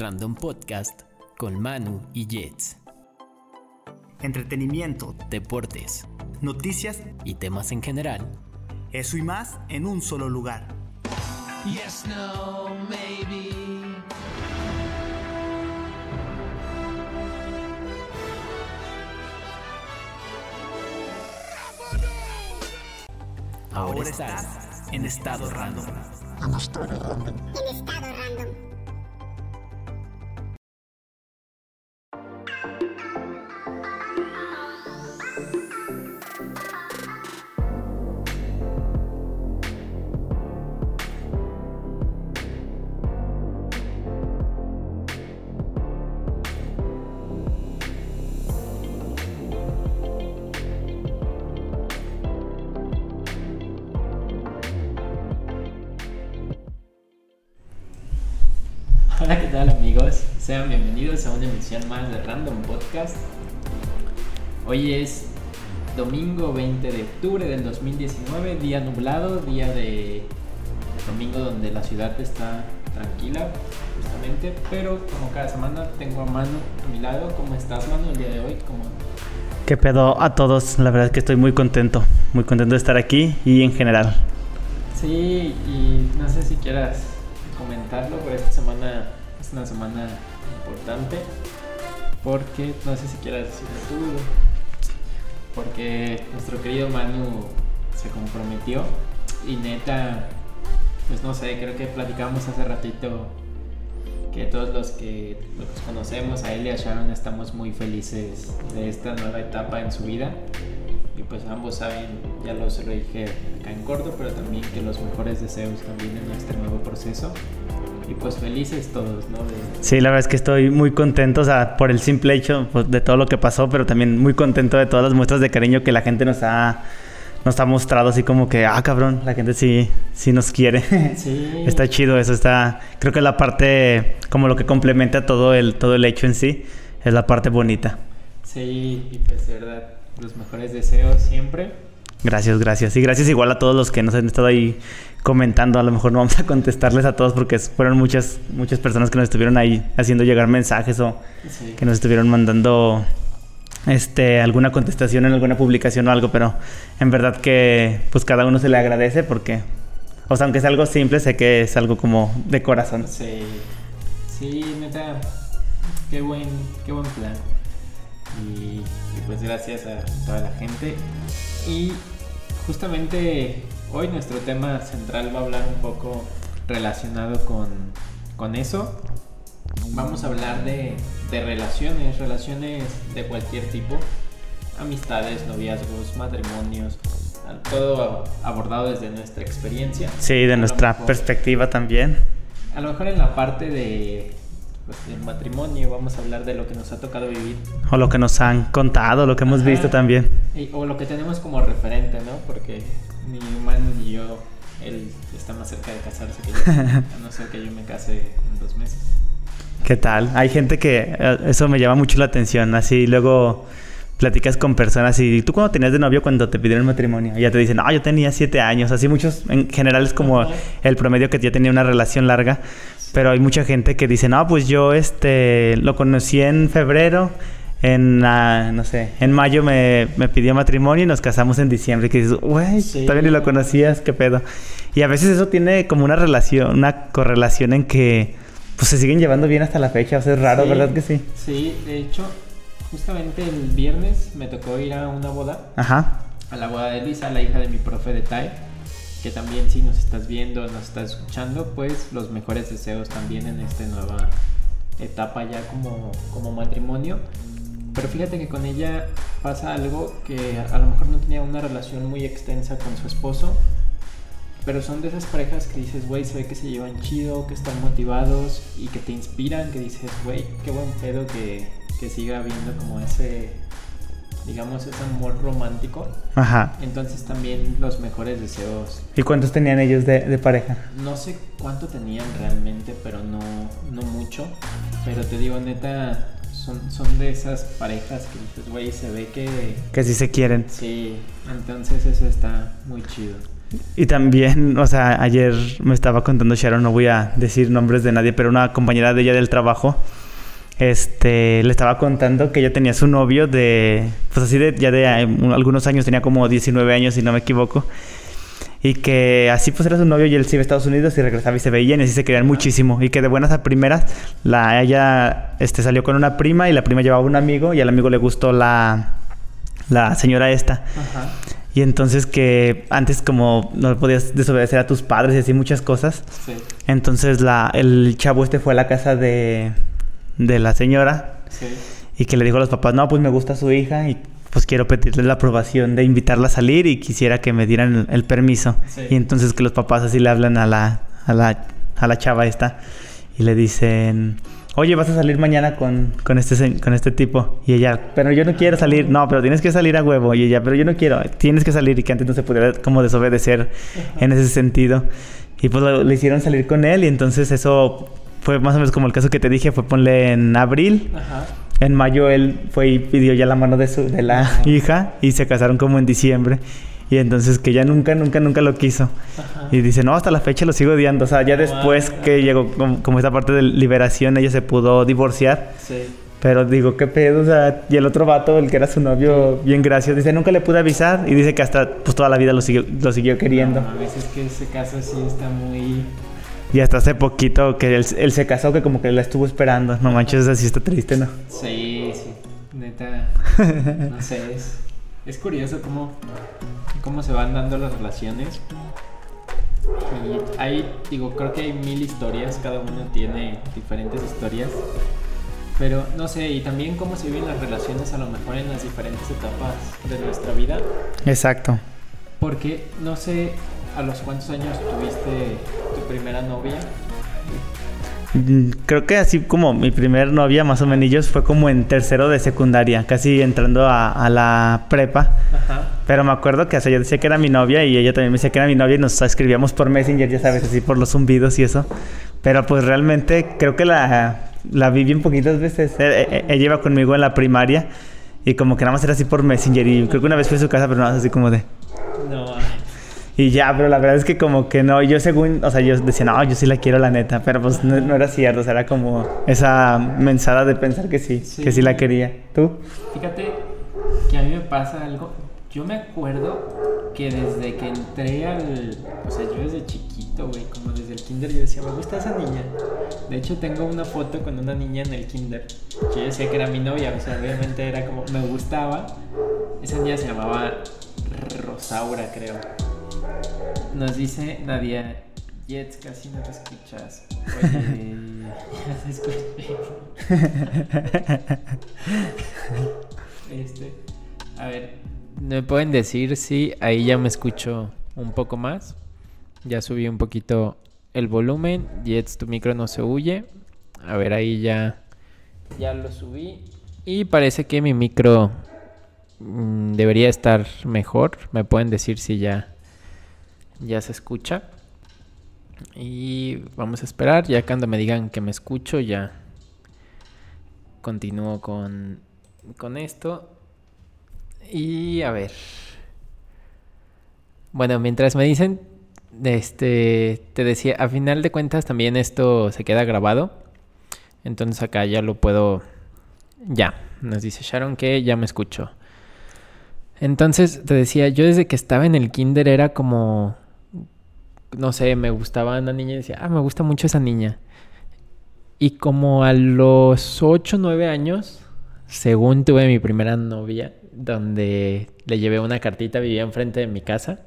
Random Podcast con Manu y Jets. Entretenimiento, Deportes noticias, y temas en general. eso y más en un solo lugar. Yes, no, maybe. Ahora estás en estado random. en estado random. Emisión más de Random Podcast. Hoy es domingo 20 de octubre del 2019, día nublado, día de domingo donde la ciudad está tranquila, justamente, pero como cada semana tengo a Manu a mi lado. ¿Cómo estás, Manu, el día de hoy? ¿Cómo... ¿Qué pedo a todos? La verdad es que estoy muy contento, muy contento de estar aquí y en general. Sí, y no sé si quieras comentarlo, pero esta semana es una semana importante. Porque, no sé si quieras decirlo tú, porque nuestro querido Manu se comprometió y neta, pues no sé, creo que platicamos hace ratito que todos los que los conocemos, a él y a Sharon, estamos muy felices de esta nueva etapa en su vida. Y pues ambos saben, ya lo se lo dije acá en corto, pero también que los mejores deseos también en este nuevo proceso. Y pues felices todos, ¿no? De- Sí, la verdad es que estoy muy contento, o sea, por el simple hecho pues, de todo lo que pasó, pero también muy contento de todas las muestras de cariño que la gente nos ha, nos ha mostrado, así como que, ah, cabrón, la gente sí, sí nos quiere. Sí. Está chido eso, está, creo que la parte, como lo que complementa todo el, todo el hecho en sí, es la parte bonita. Sí, y pues de verdad, los mejores deseos siempre. Gracias, gracias. Y gracias igual a todos los que nos han estado ahí comentando. A lo mejor no vamos a contestarles a todos porque fueron muchas, muchas personas que nos estuvieron ahí haciendo llegar mensajes o Sí. que nos estuvieron mandando este alguna contestación en alguna publicación o algo, pero en verdad que pues cada uno se le agradece porque o sea, aunque es algo simple, sé que es algo como de corazón. Sí, sí, neta, qué buen, qué buen plan. Y, y pues gracias a toda la gente. Y justamente hoy nuestro tema central va a hablar un poco relacionado con, con eso. Vamos a hablar de, de relaciones, relaciones de cualquier tipo. Amistades, noviazgos, matrimonios, todo abordado desde nuestra experiencia. Sí, de nuestra mejor- perspectiva también. a lo mejor en la parte de pues, del matrimonio vamos a hablar de lo que nos ha tocado vivir O lo que nos han contado, lo que hemos Ajá. visto también. y- o lo que tenemos como referente, ¿no? Porque ni Manu ni yo, él está más cerca de casarse que yo, a no ser que yo me case en dos meses. ¿Qué tal? Hay gente que eh, eso me llama mucho la atención. Así luego platicas con personas y tú cuando tenías de novio cuando te pidieron matrimonio, y ya te dicen, no, yo tenía siete años. Así muchos, en general es como el promedio que ya tenía una relación larga. Pero hay mucha gente que dice, no, pues yo este lo conocí en febrero. En, ah, no sé, en mayo me, me pidió matrimonio y nos casamos en diciembre. Y que dices, güey, Sí. todavía ni lo conocías, qué pedo. Y a veces eso tiene como una relación, una correlación en que pues se siguen llevando bien hasta la fecha. O sea, es raro, Sí, ¿verdad que sí? Sí, de hecho, justamente el viernes me tocó ir a una boda, Ajá. a la boda de Luisa, la hija de mi profe de TAE, que también si nos estás viendo, nos estás escuchando, pues los mejores deseos también en esta nueva etapa ya como, como matrimonio. Pero fíjate que con ella pasa algo que a lo mejor no tenía una relación muy extensa con su esposo, pero son de esas parejas que dices, güey, se ve que se llevan chido, que están motivados y que te inspiran, que dices, güey, qué buen pedo que, que siga habiendo como ese, digamos, ese amor romántico. Ajá. Entonces también los mejores deseos. ¿Y cuántos tenían ellos de, de pareja? No sé cuánto tenían realmente, pero no, no mucho. Pero te digo, neta, son, son de esas parejas que dices, güey, se ve que... Que sí se quieren. Sí, entonces eso está muy chido. Y también, o sea, ayer me estaba contando Sharon, no voy a decir nombres de nadie, pero una compañera de ella del trabajo, este, le estaba contando que ella tenía su novio de, pues así de, ya de eh, algunos años, tenía como 19 años si no me equivoco. Y que así pues era su novio y él se iba a Estados Unidos y regresaba y se veían y así se querían muchísimo. Y que de buenas a primeras, la, ella este, salió con una prima y la prima llevaba un amigo y al amigo le gustó la, la señora esta. Ajá. Y entonces que antes como no podías desobedecer a tus padres y así muchas cosas. Sí. Entonces la, el chavo este fue a la casa de, de la señora Sí. y que le dijo a los papás, no, pues me gusta su hija y pues quiero pedirle la aprobación de invitarla a salir y quisiera que me dieran el, el permiso. Sí. Y entonces que los papás así le hablan a la, a la, a la chava esta y le dicen, oye, vas a salir mañana con, con, este, con este tipo. Y ella, pero yo no quiero salir. No, pero tienes que salir a huevo. Y ella, pero yo no quiero. Tienes que salir y que antes no se pudiera como desobedecer en ese sentido. Y pues lo- le hicieron salir con él y entonces eso fue más o menos como el caso que te dije, fue ponle en abril. Ajá. En mayo él fue y pidió ya la mano de, su, de la Ajá. hija y se casaron como en diciembre. Y entonces que ya nunca, nunca, nunca lo quiso. Ajá. Y dice, no, hasta la fecha lo sigo odiando. O sea, ya después Wow. que llegó como, como esta parte de liberación, ella se pudo divorciar. Sí. Pero digo, qué pedo, o sea, y el otro vato, el que era su novio, bien gracioso, dice, nunca le pude avisar. Y dice que hasta, pues toda la vida lo siguió, lo siguió queriendo. A veces que ese caso sí está muy... Y hasta hace poquito que él, él se casó, que como que la estuvo esperando. No manches, así está triste, ¿no? Sí, sí. Neta. No sé, es, es curioso cómo, cómo se van dando las relaciones. Y hay, digo, creo que hay mil historias, cada uno tiene diferentes historias. Pero no sé, y también cómo se viven las relaciones a lo mejor en las diferentes etapas de nuestra vida. Exacto. Porque no sé a los cuántos años tuviste tu primera novia. Mm, Creo que así como mi primer novia, más o menos, fue como en tercero de secundaria, casi entrando a, a la prepa. Ajá. Pero me acuerdo que o sea, yo decía que era mi novia y ella también me decía que era mi novia y nos escribíamos por Messenger, ya sabes, así por los zumbidos y eso. Pero pues realmente creo que la, la vi bien poquitas veces. Eh, eh, Ella iba conmigo en la primaria y como que nada más era así por Messenger y creo que una vez fui a su casa, pero nada más así como de... No, Y ya, pero la verdad es que como que no, yo según, o sea, yo decía, no, yo sí la quiero la neta, pero pues no, no era cierto, o sea, era como esa mensada de pensar que sí, Sí. que sí la quería. ¿Tú? Fíjate que a mí me pasa algo. Yo me acuerdo que desde que entré al. O sea, yo desde chiquito, güey, como desde el kinder, yo decía, me gusta esa niña. De hecho, tengo una foto con una niña en el kinder. Yo decía que era mi novia, o sea, obviamente era como. Me gustaba. Esa niña se llamaba Rosaura, creo. Nos dice Nadia. Jets, casi no te escuchas. Ya se escucha. Este, a ver, ¿me pueden decir si ahí ya me escucho un poco más? Ya subí un poquito el volumen. Jets, tu micro no se huye. A ver, ahí ya, ya lo subí. Y parece que mi micro mm, debería estar mejor. Me pueden decir si ya, ya se escucha. Y vamos a esperar. Ya cuando me digan que me escucho, ya continúo con, con esto. Y a ver. Bueno, mientras me dicen, este, te decía, a final de cuentas también esto se queda grabado. Entonces acá ya lo puedo... Ya, nos dice Sharon que ya me escucho. Entonces te decía, yo desde que estaba en el kinder era como... No sé, me gustaba una niña y decía, ah, me gusta mucho esa niña. Y como a los 8 o 9 años, según tuve mi primera novia, donde le llevé una cartita, vivía enfrente de mi casa.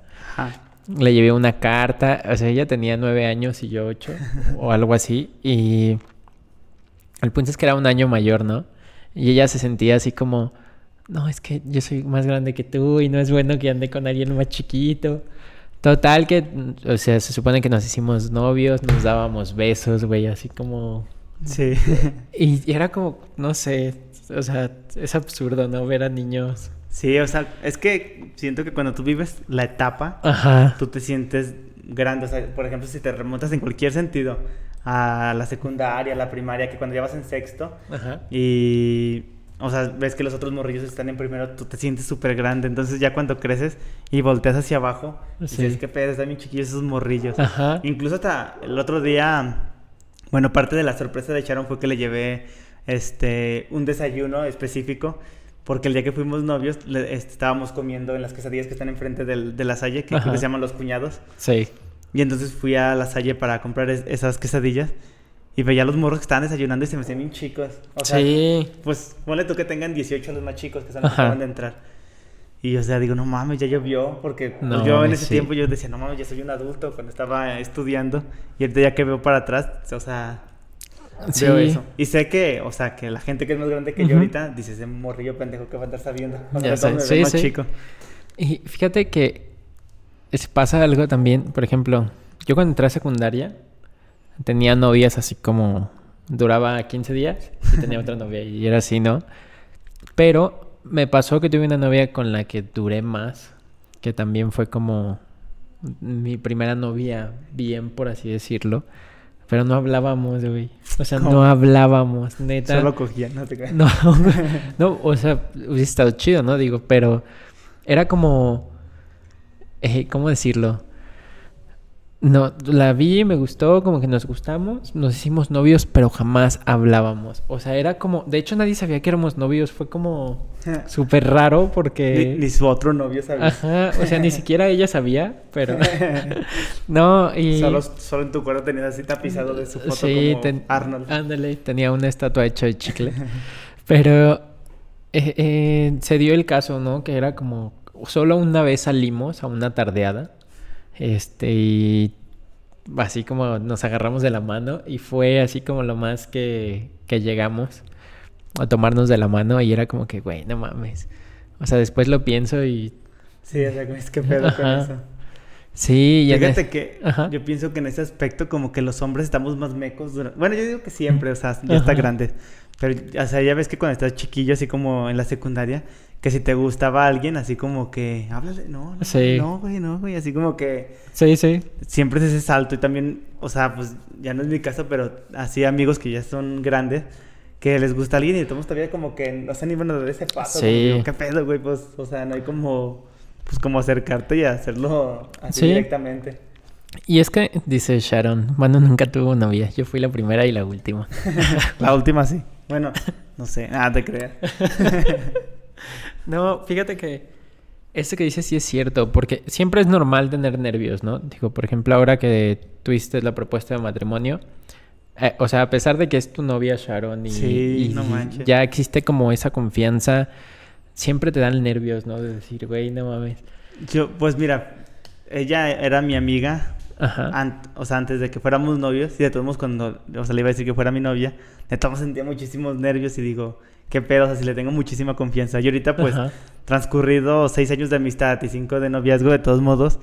Le llevé una carta, o sea, ella tenía 9 años y yo 8, o algo así. Y el punto es que era un año mayor, ¿no? Y ella se sentía así como, no, es que yo soy más grande que tú y no es bueno que ande con alguien más chiquito. Total que, o sea, se supone que nos hicimos novios, nos dábamos besos, güey, así como Sí. y, y era como, no sé, o sea, es absurdo, ¿no? Ver a niños. Sí, o sea, es que siento que cuando tú vives la etapa, Ajá. tú te sientes grande. O sea, por ejemplo, si te remontas en cualquier sentido a la secundaria, a la primaria, que cuando ya vas en sexto Ajá. y... o sea, ves que los otros morrillos están en primero, tú te sientes súper grande. Entonces ya cuando creces y volteas hacia abajo, Sí. dices, qué pedo, están bien chiquillos esos morrillos. Ajá. Incluso hasta el otro día, bueno, parte de la sorpresa de Sharon fue que le llevé este un desayuno específico. Porque el día que fuimos novios, le- este, estábamos comiendo en las quesadillas que están enfrente del- de la Salle, que creo Ajá. que se llaman Los Cuñados. Sí. Y entonces fui a la Salle para comprar es- esas quesadillas. Y veía a los morros que estaban desayunando y se me hacían bien chicos. O sea, sí. pues ponle tú que tengan 18 los más chicos que son los que acaban de entrar. Y o sea, digo, no mames, ya llovió. Porque pues, No yo en ese sí. tiempo yo decía, no mames, ya soy un adulto cuando estaba estudiando. Y ahorita ya que veo para atrás, o sea, Sí. veo eso. Y sé que, o sea, que la gente que es más grande que yo Ujú. ahorita dice, ese morrillo pendejo que va a andar sabiendo. O sea, Ya sé, sí, más sí. chico. Y fíjate que es- pasa algo también, por ejemplo, yo cuando entré a secundaria tenía novias así como duraba 15 días y tenía otra novia y era así, ¿no? Pero me pasó que tuve una novia con la que duré más, que también fue como mi primera novia bien, por así decirlo, pero no hablábamos, güey. O sea, ¿Cómo? no hablábamos, neta. Solo cogía, no te creas. No, no, o sea, hubiese estado chido, ¿no? Digo, pero era como, eh, ¿cómo decirlo? No, la vi, me gustó, como que nos gustamos, nos hicimos novios, pero jamás hablábamos. O sea, era como, de hecho nadie sabía que éramos novios, fue como súper raro porque... Ni, ni su otro novio sabía. Ajá, o sea, ni siquiera ella sabía, pero... no, y... Solo, solo en tu cuarto tenías así tapizado de su foto Sí, como ten- Arnold. Ándale, tenía una estatua hecha de chicle. Pero eh, eh, se dio el caso, ¿no? Que era como solo una vez salimos a una tardeada. Este, y así como nos agarramos de la mano. Y fue así como lo más que, que llegamos a tomarnos de la mano. Y era como que, güey, no mames. O sea, después lo pienso y. Sí, o sea, es que pedo con eso. Sí, y Fíjate es- que Ajá. yo pienso que en ese aspecto como que los hombres estamos más mecos. Bueno, yo digo que siempre, o sea, ya está grande. Pero, o sea, ya ves que cuando estás chiquillo, así como en la secundaria, que si te gustaba alguien, así como que, háblale, no, no, Sí. no, güey, no, güey, así como que Sí, sí. siempre es ese salto y también, o sea, pues ya no es mi caso, pero así amigos que ya son grandes, que les gusta alguien y todos todavía como que no se animan a dar ese paso. Sí. ¿Qué pedo, güey? Pues, o sea, no hay como, pues como acercarte y hacerlo así Sí. directamente. Y es que, dice Sharon, Manu nunca tuvo novia. Yo fui la primera y la última. La última sí. Bueno, no sé, nada te creas. No, fíjate que eso que dices sí es cierto, porque siempre es normal tener nervios, ¿no? Digo, por ejemplo, ahora que tuviste la propuesta de matrimonio, eh, o sea, a pesar de que es tu novia Sharon y, Sí, y no manches. ya existe como esa confianza, siempre te dan nervios, ¿no? De decir, güey, no mames. Yo, pues mira, ella era mi amiga, O sea, antes de que fuéramos novios, y de todos cuando, o sea, le iba a decir que fuera mi novia, de todos sentía muchísimos nervios y digo, qué pedo, o sea, si le tengo muchísima confianza. Y ahorita, pues, Ajá. transcurrido seis años de amistad y cinco de noviazgo, de todos modos,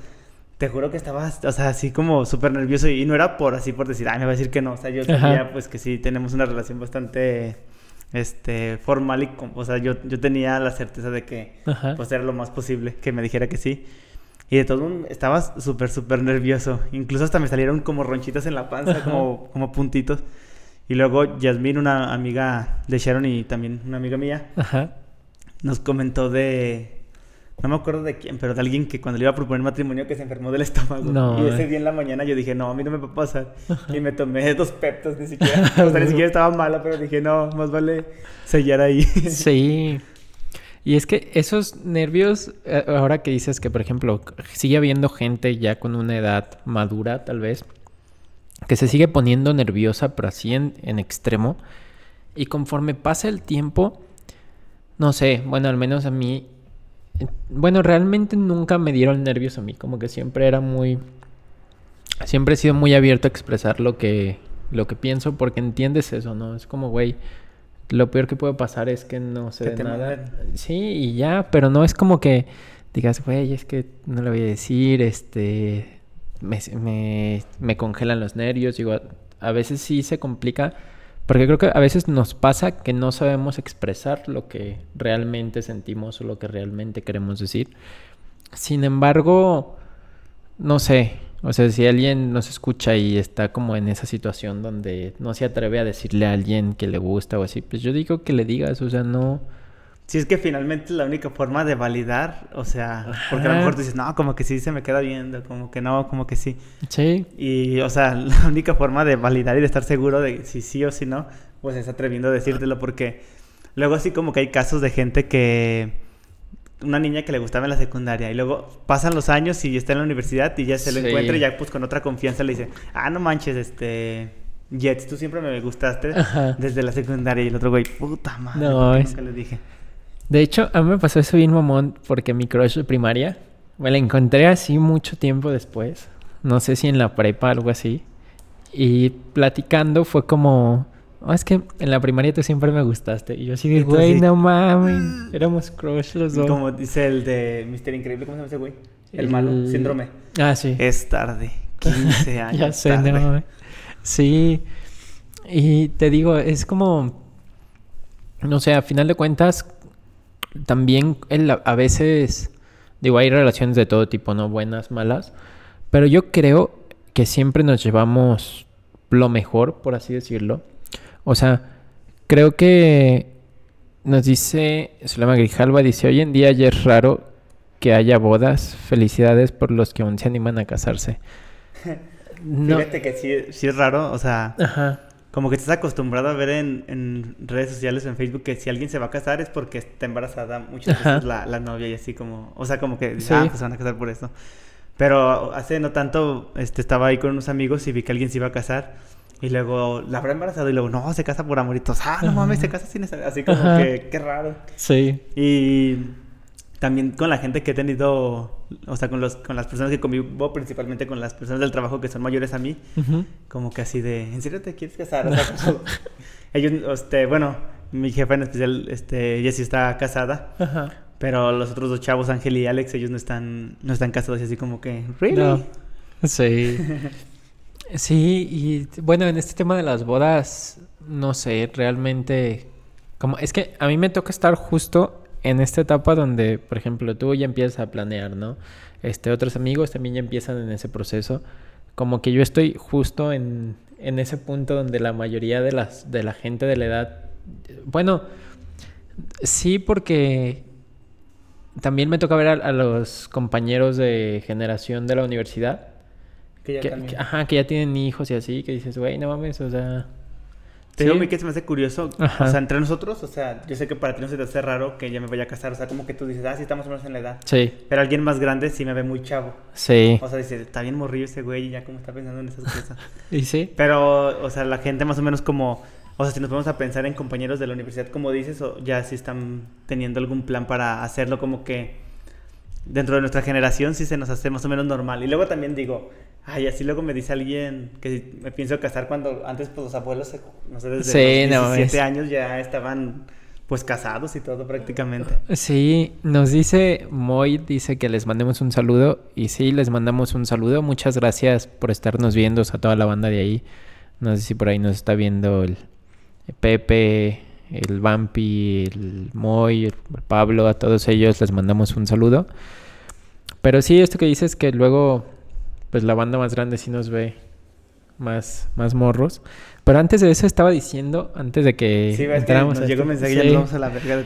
te juro que estaba, o sea, así como súper nervioso y, no era por así por decir, ay, me va a decir que no, o sea, yo sabía, pues, que sí tenemos una relación bastante, este, formal y, o sea, yo, yo tenía la certeza de que, Ajá. pues era lo más posible que me dijera que sí. Y de todo modo estaba súper, súper nervioso. Incluso hasta me salieron como ronchitas en la panza, como, como puntitos. Y luego Yasmín, una amiga de Sharon y también una amiga mía, Ajá. nos comentó de... No me acuerdo de quién, pero de alguien que cuando le iba a proponer matrimonio que se enfermó del estómago. No, y ese eh. día en la mañana yo dije, no, a mí no me va a pasar. Y me tomé dos peptos, ni siquiera. O sea, ni siquiera estaba mala, pero dije, no, más vale sellar ahí. Sí. Y es que esos nervios, eh, ahora que dices que, por ejemplo, sigue habiendo gente ya con una edad madura, tal vez, que se sigue poniendo nerviosa, pero así en, en extremo. Y conforme pasa el tiempo, no sé, bueno, al menos a mí, bueno, realmente nunca me dieron nervios a mí, como que siempre era muy, siempre he sido muy abierto a expresar lo que, lo que pienso, porque entiendes eso, ¿no? Es como, güey, lo peor que puede pasar es que no se dé nada. manden. Sí, y ya, pero no es como que digas, güey, es que no le voy a decir, este, me, me, me congelan los nervios. Digo, a, a veces sí se complica, porque creo que a veces nos pasa que no sabemos expresar lo que realmente sentimos o lo que realmente queremos decir. Sin embargo, no sé, O sea, si alguien nos escucha y está como en esa situación donde no se atreve a decirle a alguien que le gusta o así, pues yo digo que le digas, o sea, no... Si es que finalmente la única forma de validar, o sea, porque a lo mejor tú dices, no, como que sí se me queda viendo, como que no, como que sí. Sí, Y, o sea, la única forma de validar y de estar seguro de si sí o si no, pues es atreviendo a decírtelo, porque luego así como que hay casos de gente que. Una niña que le gustaba en la secundaria y luego pasan los años y está en la universidad y ya se lo Sí. encuentra y ya pues con otra confianza le dice, ah, no manches, este. Jets, tú siempre me gustaste Ajá. desde la secundaria y el otro güey, puta madre, No, ¿por qué es- nunca le dije. De hecho, a mí me pasó eso bien mamón porque mi crush de primaria me la encontré así mucho tiempo después. No sé si en la prepa algo así. Y platicando fue como, "Oh, es que en la primaria tú siempre me gustaste. Y yo así de, güey, no mames. Éramos crush los dos. Como dice el de Mister Increíble, ¿cómo se llama ese güey? El, El- malo, síndrome. Ah, sí. Es tarde, 15 años. ya sé, tarde. no mames. Sí. Y te digo, es como, no sé, a final de cuentas, también el- a veces, digo, hay relaciones de todo tipo, ¿no? Buenas, malas. Pero yo creo que siempre nos llevamos lo mejor, por así decirlo. O sea, creo que nos dice, Solema Grijalva dice, hoy en día ya es raro que haya bodas. Felicidades por los que aún se animan a casarse. No. Fíjate que sí, sí es raro, o sea, Ajá. como que estás acostumbrado a ver en, en redes sociales en Facebook que si alguien se va a casar es porque está embarazada muchas Ajá. veces la, la novia y así como, o sea, como que Sí. ah, pues se van a casar por eso. Pero hace no tanto este, estaba ahí con unos amigos y vi que alguien se iba a casar y luego la habrá embarazado y luego, no, se casa por amoritos, ah, no mames, se casa sin esa, así como Ajá. que, qué raro. Sí. Y también con la gente que he tenido, o sea, con, los, con las personas que convivo, principalmente con las personas del trabajo que son mayores a mí, como que así de, ¿en serio te quieres casar? O sea, como- ellos, este, bueno, mi jefa en especial, este, ella sí está casada, Ajá. pero los otros dos chavos, Ángel y Alex, ellos no están, no están casados y así como que, ¿really? No. Sí. Sí, y bueno, en este tema de las bodas, no sé, realmente, como es que a mí me toca estar justo en esta etapa donde, por ejemplo, tú ya empiezas a planear, ¿no? Este, otros amigos también ya empiezan en ese proceso. Como que yo estoy justo en, en ese punto donde la mayoría de las de la gente de la edad, bueno, sí, porque también me toca ver a, a los compañeros de generación de la universidad Que ya que, también. que- ajá, que ya tienen hijos y así, que dices, güey, no mames, o sea... Te digo, sí. a mí que se me hace curioso, Ajá. o sea, entre nosotros, o sea, yo sé que para ti no se te hace raro que ya me vaya a casar, o sea, como que tú dices, ah, sí, estamos más o menos en la edad. Sí, Pero alguien más grande sí me ve muy chavo. sí. O sea, dice, está bien morrillo ese güey y ya como está pensando en esas cosas. ¿Y sí? Pero, o sea, la gente más o menos como, o sea, si nos ponemos a pensar en compañeros de la universidad, como dices, o ya sí están teniendo algún plan para hacerlo como que dentro de nuestra generación sí se nos hace más o menos normal. Y luego también digo, ay, así luego me dice alguien que me pienso casar cuando antes pues los abuelos, se- no sé, desde Sí, los no 17 mames. años ya estaban pues casados y todo prácticamente. Sí, nos dice Moy, dice que les mandemos un saludo. Y sí, les mandamos un saludo. Muchas gracias por estarnos viendo, o sea, toda la banda de ahí. No sé si por ahí nos está viendo el Pepe, el Vampi, el Moy, el Pablo, a todos ellos les mandamos un saludo. Pero sí, esto que dices que luego, pues la banda más grande sí nos ve más, más morros. Pero antes de eso estaba diciendo, antes de que Sí, ves que entráramos nos a llegó mensaje ya vamos a la verga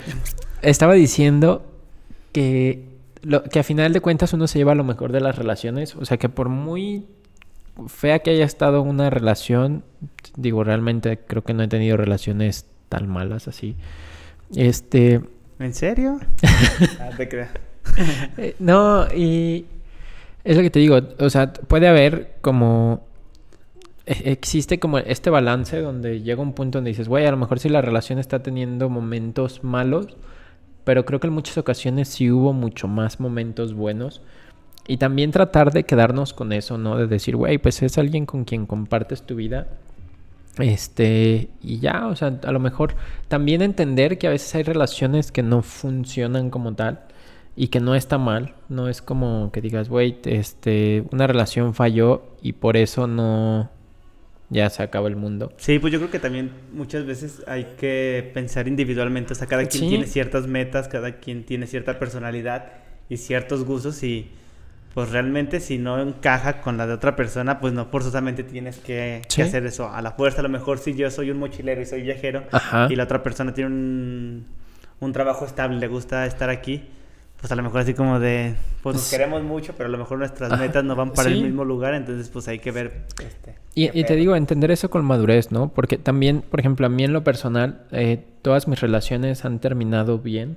estaba diciendo que, lo, que a final de cuentas uno se lleva lo mejor de las relaciones. O sea, que por muy fea que haya estado una relación, digo, realmente creo que no he tenido relaciones tan malas así. Este, ¿En serio? ah, te eh, no, y es lo que te digo, o sea, puede haber como e- existe como este balance donde llega un punto donde dices, güey, a lo mejor si la relación está teniendo momentos malos, pero creo que en muchas ocasiones sí hubo mucho más momentos buenos. Y también tratar de quedarnos con eso, ¿no? De decir, güey, pues es alguien con quien compartes tu vida. Este, y ya, o sea, a lo mejor también entender que a veces hay relaciones que no funcionan como tal y que no está mal. No es como que digas, güey, este, una relación falló y por eso no, ya se acaba el mundo. Sí, pues yo creo que también muchas veces hay que pensar individualmente, o sea, cada quien Sí. tiene ciertas metas, cada quien tiene cierta personalidad y ciertos gustos y pues realmente si no encaja con la de otra persona, pues no forzosamente tienes que, hacer eso a la fuerza. A lo mejor si yo soy un mochilero y soy viajero Ajá. y la otra persona tiene un, un trabajo estable, le gusta estar aquí, pues a lo mejor así como de, pues nos Pues- queremos mucho, pero a lo mejor nuestras Ajá. metas no van para Sí. el mismo lugar, entonces pues hay que ver. Este, Y, te digo, entender eso con madurez, ¿no? Porque también, por ejemplo, a mí en lo personal, eh, todas mis relaciones han terminado bien.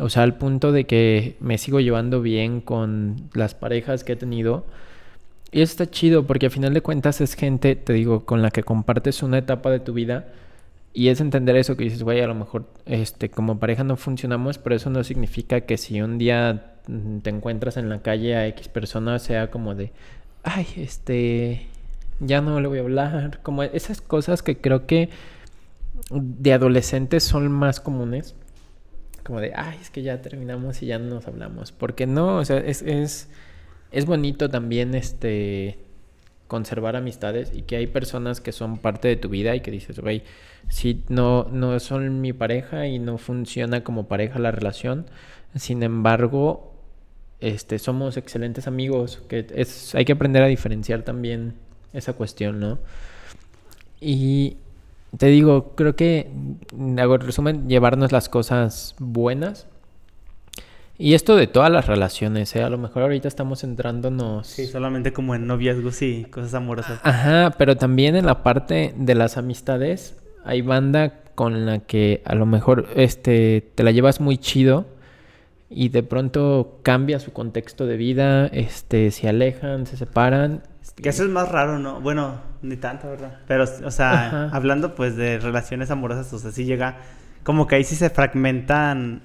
O sea, al punto de que me sigo llevando bien con las parejas que he tenido. Y eso está chido porque al final de cuentas es gente, te digo, con la que compartes una etapa de tu vida. Y es entender eso que dices, güey, a lo mejor este, como pareja no funcionamos, pero eso no significa que si un día mm, te encuentras en la calle a X persona sea como de, ay, este, ya no le voy a hablar. Como esas cosas que creo que de adolescentes son más comunes. Como de, ay, es que ya terminamos y ya no nos hablamos. Porque no, o sea, es, es, es bonito también este conservar amistades y que hay personas que son parte de tu vida y que dices, güey, si no, no son mi pareja y no funciona como pareja la relación, sin embargo, este, somos excelentes amigos, que es, hay que aprender a diferenciar también esa cuestión, ¿no? Y te digo, creo que, hago resumen, llevarnos las cosas buenas. Y esto de todas las relaciones, ¿eh? A lo mejor ahorita estamos centrándonos... Sí, solamente como en noviazgos y cosas amorosas. Ajá, pero también en la parte de las amistades hay banda con la que a lo mejor este te la llevas muy chido y de pronto cambia su contexto de vida, este se alejan, se separan. Que eso es más raro, ¿no? Bueno, ni tanto, ¿verdad? Pero, o sea, Ajá. hablando pues de relaciones amorosas, o sea, sí llega, como que ahí sí se fragmentan,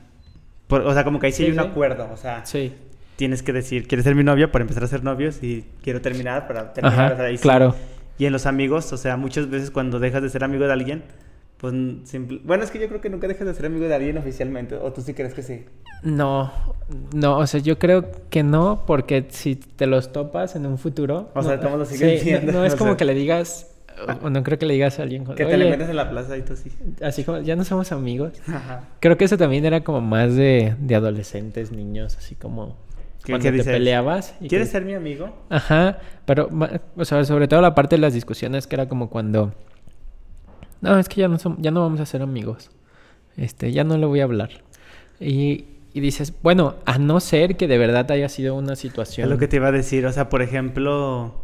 por- o sea, como que ahí sí, Sí, hay un acuerdo, o sea, Sí. tienes que decir, ¿quieres ser mi novia para empezar a ser novios? Y quiero terminar para terminar, Ajá, o sea, ahí sí. claro. Y en los amigos, o sea, muchas veces cuando dejas de ser amigo de alguien, pues simple... Bueno, es que yo creo que nunca dejas de ser amigo de alguien oficialmente, o tú sí crees que sí. No, no, o sea, yo creo que no, porque si te los topas en un futuro. O sea, no, todos lo siguen sí, No, no es como sea. que le digas, o no creo que le digas a alguien, Que te le metes en la plaza y tú sí. así como, ya no somos amigos. Ajá. Creo que eso también era como más de, de adolescentes, niños, así como ¿Qué- cuando te dices? peleabas. y ¿Quieres que- ser mi amigo? Ajá, pero, o sea, sobre todo la parte de las discusiones que era como cuando, no, es que ya no, som- ya no vamos a ser amigos, este, ya no le voy a hablar. Y, y dices, bueno, a no ser que de verdad haya sido una situación. Es lo que te iba a decir, o sea, por ejemplo,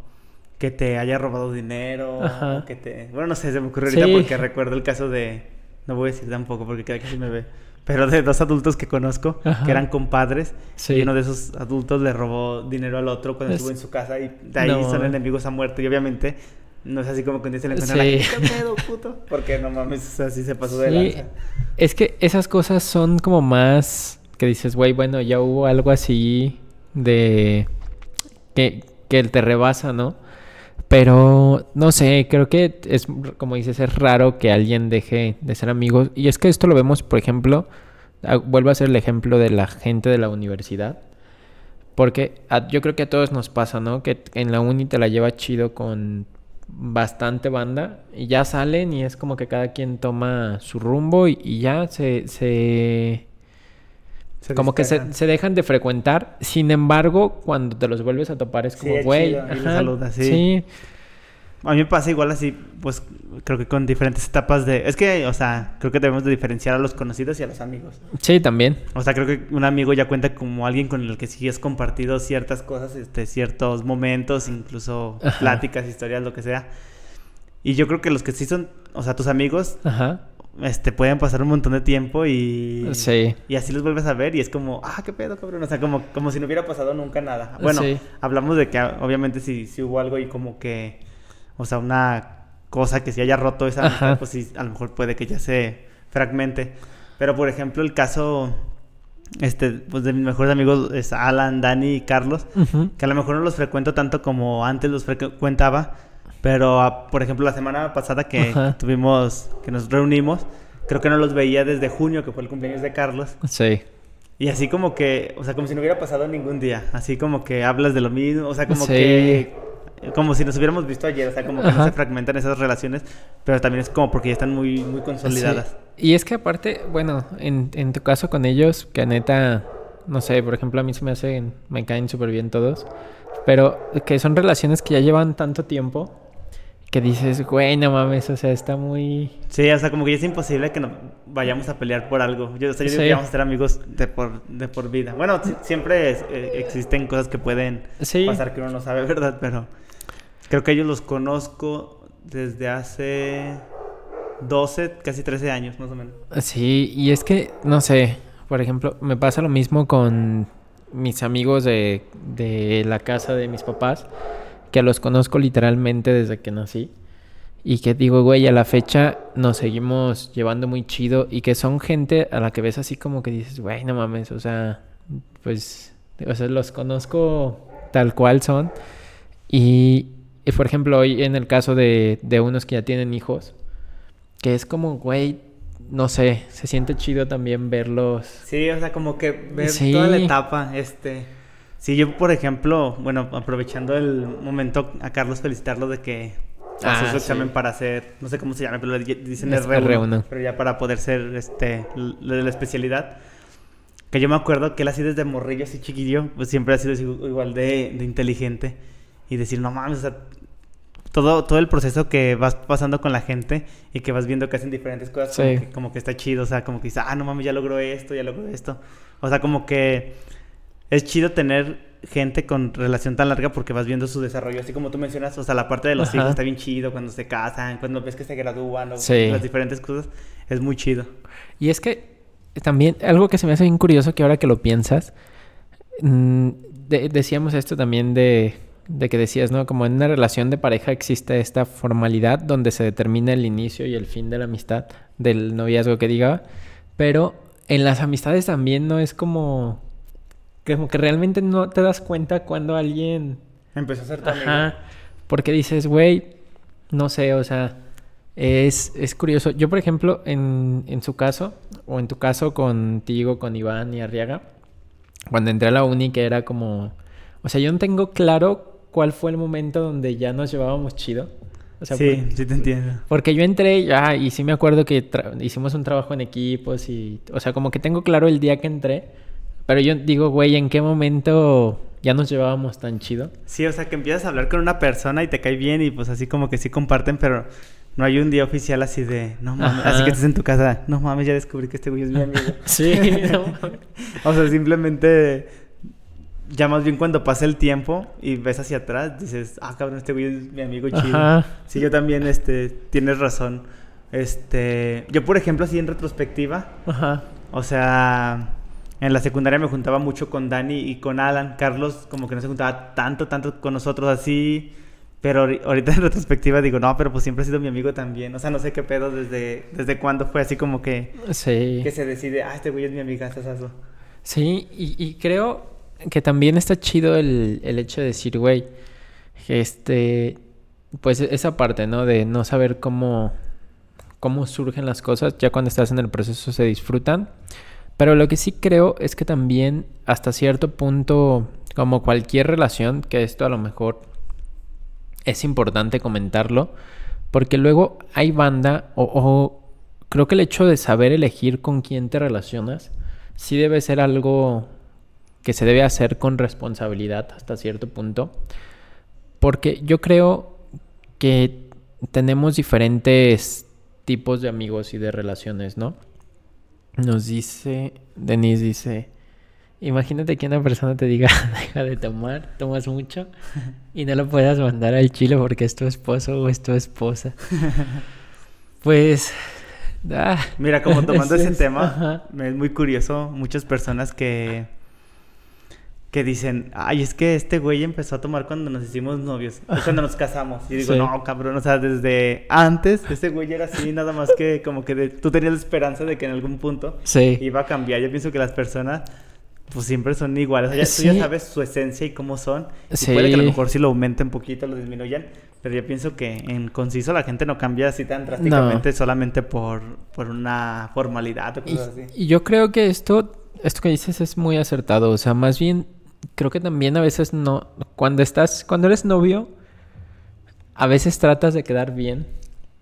que te haya robado dinero, Ajá. que te... Bueno, no sé, se me ocurrió ahorita Sí. porque recuerdo el caso de... No voy a decir tampoco porque cada que sí me ve. Pero de dos adultos que conozco, Ajá. que eran compadres, Sí. y uno de esos adultos le robó dinero al otro cuando Es- estuvo en su casa y de ahí No. son enemigos a muerte. Y obviamente no es así como encuentra Sí. la gente, ¿qué pedo, puto? Porque no mames, o sea, sí se pasó de Sí, lanza. es que esas cosas son como más que dices, güey, bueno, ya hubo algo así de que, que te rebasa, ¿no? Pero no sé, creo que es como dices, es raro que alguien deje de ser amigos. Y es que esto lo vemos, por ejemplo, a- vuelvo a ser el ejemplo de la gente de la universidad. Porque a- yo creo que a todos nos pasa, ¿no? Que en la uni te la lleva chido con bastante banda y ya salen y es como que cada quien toma su rumbo y, y ya se, se Se como que se, se dejan de frecuentar. Sin embargo, cuando te los vuelves a topar es como, güey, sí. sí. A mí me pasa igual así, pues creo que con diferentes etapas de... Es que, o sea, creo que debemos de diferenciar a los conocidos y a los amigos. Sí, también. O sea, creo que un amigo ya cuenta como alguien con el que sí has compartido ciertas cosas, este, ciertos momentos, incluso Ajá. pláticas, historias, lo que sea. Y yo creo que los que sí son, o sea, tus amigos, Ajá. este, pueden pasar un montón de tiempo y... Sí. Y así los vuelves a ver y es como, ah, qué pedo, cabrón. O sea, como, como si no hubiera pasado nunca nada. Bueno, Sí. hablamos de que obviamente si, si hubo algo y como que, o sea, una cosa que se haya roto esa amistad, pues sí, a lo mejor puede que ya se fragmente. Pero por ejemplo, el caso, este, pues de mis mejores amigos es Alan, Dani y Carlos, Ujú. que a lo mejor no los frecuento tanto como antes los frecuentaba, pero ah, por ejemplo la semana pasada que Ajá. tuvimos, que nos reunimos, creo que no los veía desde junio, que fue el cumpleaños de Carlos. Sí. Y así como que, o sea, como si no hubiera pasado ningún día. Así como que hablas de lo mismo, o sea, como Sí. que... Como si nos hubiéramos visto ayer, o sea, como que no Ajá. se fragmentan esas relaciones, pero también es como porque ya están muy, muy consolidadas. Sí. Y es que aparte, bueno, en, en tu caso con ellos, que neta, no sé, por ejemplo, a mí se me hacen, me caen súper bien todos, pero que son relaciones que ya llevan tanto tiempo que dices, güey, no mames, o sea, está muy... Sí, o sea, como que ya es imposible que no vayamos a pelear por algo. Yo, o sea, yo digo Sí. que vamos a ser amigos de por, de por vida. Bueno, siempre es- eh, existen cosas que pueden Sí. pasar que uno no sabe, ¿verdad? Pero creo que ellos los conozco desde hace 12, casi 13 años, más o menos. Sí, y es que, no sé, por ejemplo, me pasa lo mismo con mis amigos de, de la casa de mis papás, que los conozco literalmente desde que nací. Y que digo, güey, a la fecha nos seguimos llevando muy chido y que son gente a la que ves así como que dices, güey, no mames, o sea, pues, o sea, los conozco tal cual son. Y, y, por ejemplo, hoy en el caso de, de unos que ya tienen hijos, que es como, güey, no sé, se siente chido también verlos. Sí, o sea, como que ver Sí. toda la etapa, este... Sí, yo, por ejemplo, bueno, aprovechando el momento a Carlos felicitarlo de que pasó Ah, su sí. examen para ser, no sé cómo se llama, pero le dicen Es R1, R1. pero ya para poder ser, este, lo de la especialidad. Que yo me acuerdo que él así desde morrillo, así chiquillo, pues siempre ha sido igual de, de inteligente. Y decir, no mames, o sea, todo, todo el proceso que vas pasando con la gente y que vas viendo que hacen diferentes cosas, como, que, como que está chido, o sea, como que dices, ah, no mames, ya logró esto, ya logró esto. O sea, como que es chido tener gente con relación tan larga porque vas viendo su desarrollo, así como tú mencionas, o sea, la parte de los Ajá. hijos está bien chido cuando se casan, cuando ves que se gradúan, o Sí. las diferentes cosas, es muy chido. Y es que también algo que se me hace bien curioso que ahora que lo piensas, mm, de- decíamos esto también de, de que decías, ¿no? Como en una relación de pareja existe esta formalidad donde se determina el inicio y el fin de la amistad, del noviazgo que diga, pero en las amistades también no es como, como que realmente no te das cuenta cuando alguien Empezó a ser amigo. Ajá. Porque dices, güey, no sé, o sea, es, es curioso. Yo, por ejemplo, en, en su caso, o en tu caso contigo, con Iván y Arriaga, cuando entré a la uni, que era como. O sea, yo no tengo claro cuál fue el momento donde ya nos llevábamos chido. O sea, sí, por- sí te entiendo. porque yo entré ya y sí me acuerdo que hicimos un trabajo en equipos y, o sea, como que tengo claro el día que entré, pero yo digo, güey, ¿en qué momento ya nos llevábamos tan chido? Sí, o sea, que empiezas a hablar con una persona y te cae bien y pues así como que sí comparten, pero no hay un día oficial así de, no mames, Ajá. así que estés en tu casa, no mames, ya descubrí que este güey es mi amigo. Sí, no mames. o sea, simplemente ya más bien cuando pasa el tiempo y ves hacia atrás, dices, ah, cabrón, este güey es mi amigo chido. Ajá. Sí, yo también, este, tienes razón. Este, yo por ejemplo, así en retrospectiva, Ajá. o sea, en la secundaria me juntaba mucho con Dani y con Alan. Carlos como que no se juntaba tanto, tanto con nosotros así. Pero ahori- ahorita en retrospectiva digo, no, pero pues siempre ha sido mi amigo también. O sea, no sé qué pedo desde, desde cuándo fue así como que, Sí. que se decide, ah, este güey es mi amiga, eso. Sí, y, y creo que también está chido el, el hecho de decir, güey, este, pues esa parte, ¿no? De no saber cómo, cómo surgen las cosas, ya cuando estás en el proceso se disfrutan. Pero lo que sí creo es que también hasta cierto punto, como cualquier relación, que esto a lo mejor es importante comentarlo, porque luego hay banda o, o creo que el hecho de saber elegir con quién te relacionas sí debe ser algo que se debe hacer con responsabilidad hasta cierto punto, porque yo creo que tenemos diferentes tipos de amigos y de relaciones, ¿no? Nos dice, Denise dice, imagínate que una persona te diga, deja de tomar, tomas mucho, y no lo puedas mandar al chile porque es tu esposo o es tu esposa. Pues, ah, Mira, como tomando ese es- tema, ajá. me es muy curioso, muchas personas que que dicen, ay, es que este güey empezó a tomar cuando nos hicimos novios, es cuando nos casamos. Y digo, Sí. no, cabrón, o sea, desde antes, ese güey era así, nada más que como que de- tú tenías la esperanza de que en algún punto sí. iba a cambiar. Yo pienso que las personas, pues siempre son iguales. O sea, ya, tú ya Sí. sabes su esencia y cómo son. Y Sí. puede que a lo mejor sí lo aumenten un poquito, lo disminuyan. Pero yo pienso que en conciso la gente no cambia así tan drásticamente solamente por, por una formalidad o Y, cosas así. y yo creo que esto, esto que dices es muy acertado. O sea, más bien, creo que también a veces no. Cuando estás, cuando eres novio, a veces tratas de quedar bien.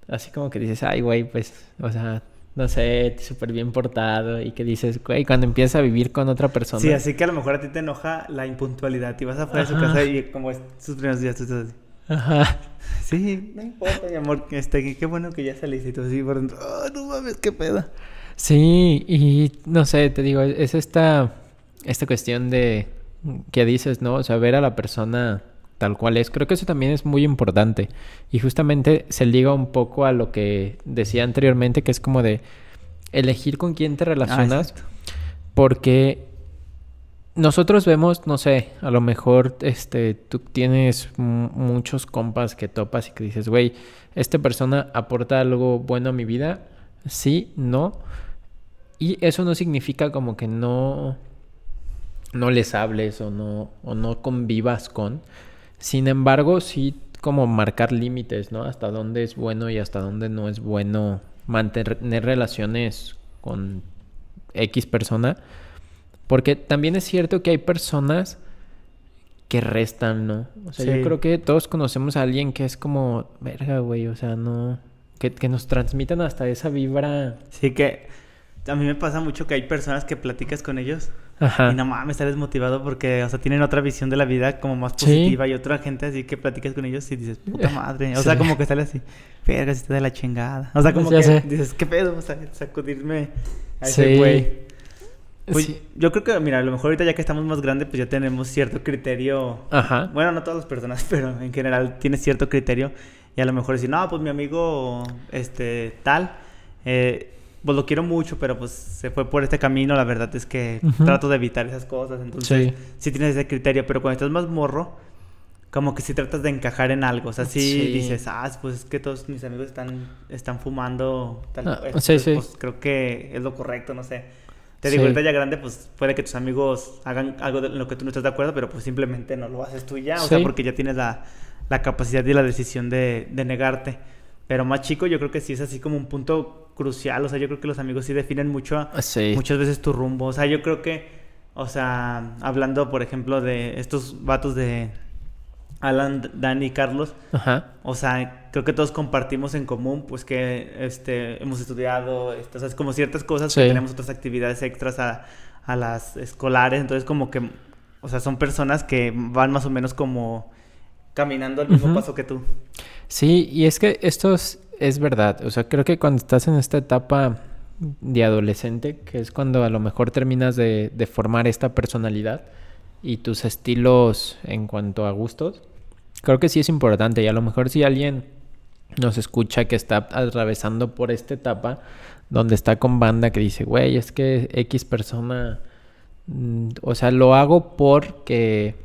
Así como que dices, ay, güey, pues, o sea, no sé, súper bien portado y que dices, güey, cuando empiezas a vivir con otra persona. Sí, así que a lo mejor a ti te enoja la impuntualidad y vas afuera de su Ajá. casa y como es sus primeros días tú estás así. Ajá. Sí, no importa, mi amor, este, qué bueno que ya saliste y tú así por dentro. "Ah, no mames, qué pedo. Sí, y no sé, te digo, es esta, esta cuestión de que dices, ¿no? O sea, ver a la persona tal cual es. Creo que eso también es muy importante. Y justamente se liga un poco a lo que decía anteriormente, que es como de elegir con quién te relacionas. exacto. porque nosotros vemos, no sé, a lo mejor este, tú tienes mu- muchos compas que topas y que dices, güey, esta persona aporta algo bueno a mi vida, sí, no. Y eso no significa como que no, no les hables o no, o no convivas con. Sin embargo, sí como marcar límites, ¿no? Hasta dónde es bueno y hasta dónde no es bueno mantener relaciones con X persona. Porque también es cierto que hay personas que restan, ¿no? O sea, Sí. yo creo que todos conocemos a alguien que es como, verga, güey, o sea, no... Que, que nos transmitan hasta esa vibra. Sí que a mí me pasa mucho que hay personas que platicas con ellos Ajá. y no mames, estás desmotivado porque, o sea, tienen otra visión de la vida como más Sí. positiva y otra gente así que platicas con ellos y dices, puta madre. O sea, como que sale así, verga, si está de la chingada. O sea, como Ya que sé. dices, ¿qué pedo? O sea, sacudirme a Sí. ese güey. Pues yo creo que, mira, a lo mejor ahorita ya que estamos más grandes, pues ya tenemos cierto criterio. Ajá. Bueno, no todas las personas, pero en general tienes cierto criterio. Y a lo mejor decir, no, pues mi amigo, este, tal, eh, pues lo quiero mucho, pero pues se fue por este camino. La verdad es que Ujú. trato de evitar esas cosas. Entonces, Sí. sí. tienes ese criterio, pero cuando estás más morro, como que sí tratas de encajar en algo. O sea, sí, Sí. dices, ah, pues es que todos mis amigos están, están fumando. Tal, Ah, sí. Pues creo que es lo correcto, no sé. Te digo, ahorita ya grande, pues puede que tus amigos hagan algo de lo que tú no estás de acuerdo, pero pues simplemente no lo haces tú ya. O sea, porque ya tienes la, la capacidad y la decisión de, de negarte. Pero más chico, yo creo que sí es así como un punto crucial. O sea, yo creo que los amigos sí definen mucho, Sí. muchas veces tu rumbo. O sea, yo creo que, o sea, hablando, por ejemplo, de estos vatos de Alan, Dani y Carlos, Ajá. o sea, creo que todos compartimos en común, pues que este, hemos estudiado, este, o sea, es como ciertas cosas Sí. que tenemos otras actividades extras a, a las escolares, entonces como que, o sea, son personas que van más o menos como caminando al mismo paso que tú. Sí, y es que esto es, verdad. O sea, creo que cuando estás en esta etapa de adolescente, que es cuando a lo mejor terminas de, de formar esta personalidad y tus estilos en cuanto a gustos, creo que sí es importante. Y a lo mejor si alguien nos escucha que está atravesando por esta etapa, donde está con banda que dice, güey, es que X persona, mm, o sea, lo hago porque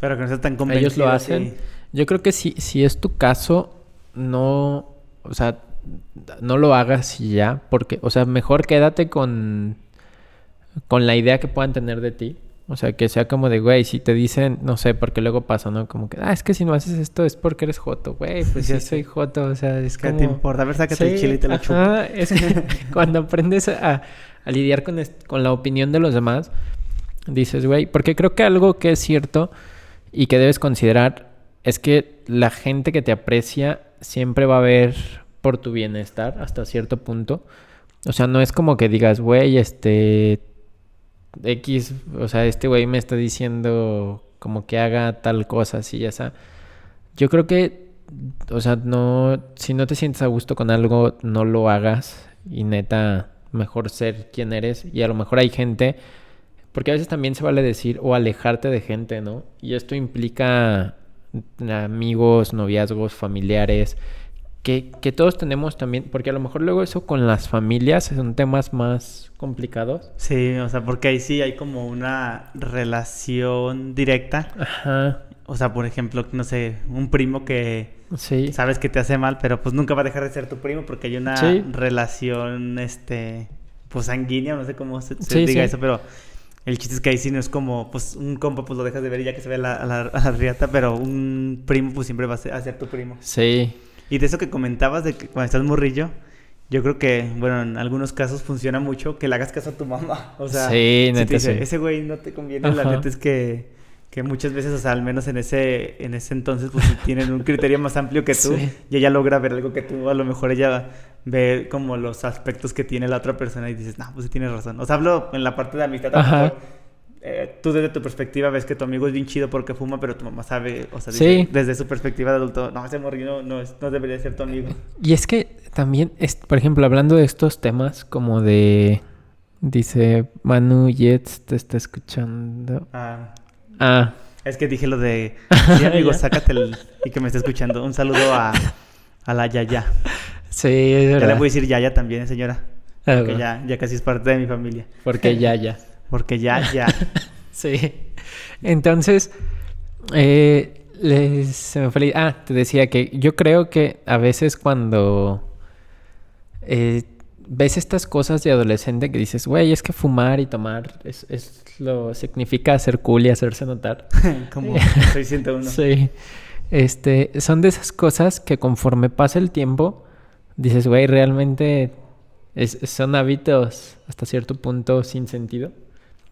Pero que no estás tan ellos lo hacen. sí. Yo creo que si, si es tu caso, no, o sea, no lo hagas y ya, porque, o sea, mejor quédate con, con la idea que puedan tener de ti. O sea, que sea como de, güey, si te dicen, no sé, porque luego pasa, ¿no? Como que, ah, es que si no haces esto es porque eres joto, güey, pues Sí, sí sí. soy joto, o sea, es ¿Qué como... te importa? A ver, sácate el chile y te lo chupo. es que cuando aprendes a, a lidiar con, con la opinión de los demás, dices, güey, porque creo que algo que es cierto y que debes considerar es que la gente que te aprecia siempre va a ver por tu bienestar hasta cierto punto. O sea, no es como que digas, güey, este X, o sea, este güey me está diciendo como que haga tal cosa, así ya sea. Yo creo que, o sea, no, si no te sientes a gusto con algo, no lo hagas y neta, mejor ser quien eres. Y a lo mejor hay gente, porque a veces también se vale decir o alejarte de gente, ¿no? Y esto implica amigos, noviazgos, familiares, que, que todos tenemos también, porque a lo mejor luego eso con las familias son temas más complicados. Sí, o sea, porque ahí sí hay como una relación directa. Ajá, O sea, por ejemplo, no sé, un primo que sí. sabes que te hace mal, pero pues nunca va a dejar de ser tu primo porque hay una Sí. relación, este, pues sanguínea, no sé cómo se, se Sí, diga eso, pero el chiste es que ahí sí no es como, pues un compa pues lo dejas de ver y ya que se ve a la, a la, a la riata, pero un primo pues siempre va a ser, a ser tu primo. Sí, Y de eso que comentabas de que cuando estás morrillo, yo creo que, bueno, en algunos casos funciona mucho que le hagas caso a tu mamá. O sea, Sí, si neta, te dice, sí. ese güey no te conviene, la neta es que, que muchas veces, o sea, al menos en ese, en ese entonces, pues tienen un criterio más amplio que tú Sí. y ella logra ver algo que tú, a lo mejor ella ve como los aspectos que tiene la otra persona y dices, no, pues sí tienes razón. O sea, hablo en la parte de amistad, Ajá. eh, tú desde tu perspectiva ves que tu amigo es bien chido porque fuma, pero tu mamá sabe, o sea, Sí. dice, desde su perspectiva de adulto, no, ese morrillo no, no debería ser tu amigo. Y es que también, es, por ejemplo, hablando de estos temas, como de. Dice Manu Jets, te está escuchando. Ah, Ah, es que dije lo de, sí, amigo, Ya. sácate el, y que me esté escuchando. Un saludo a, a la Yaya. sí, es Ya verdad. le voy a decir Yaya también, señora. Ah, Porque bueno, ya, ya casi es parte de mi familia. Porque ya, ya. Porque ya, ya. Sí. Entonces, eh, les- se me fue Ah, te decía que yo creo que a veces cuando eh, ves estas cosas de adolescente que dices, güey, es que fumar y tomar es, es lo significa hacer cool y hacerse notar. Como soy 101. Sí. Este, son de esas cosas que conforme pasa el tiempo, dices, güey, realmente es- son hábitos hasta cierto punto sin sentido.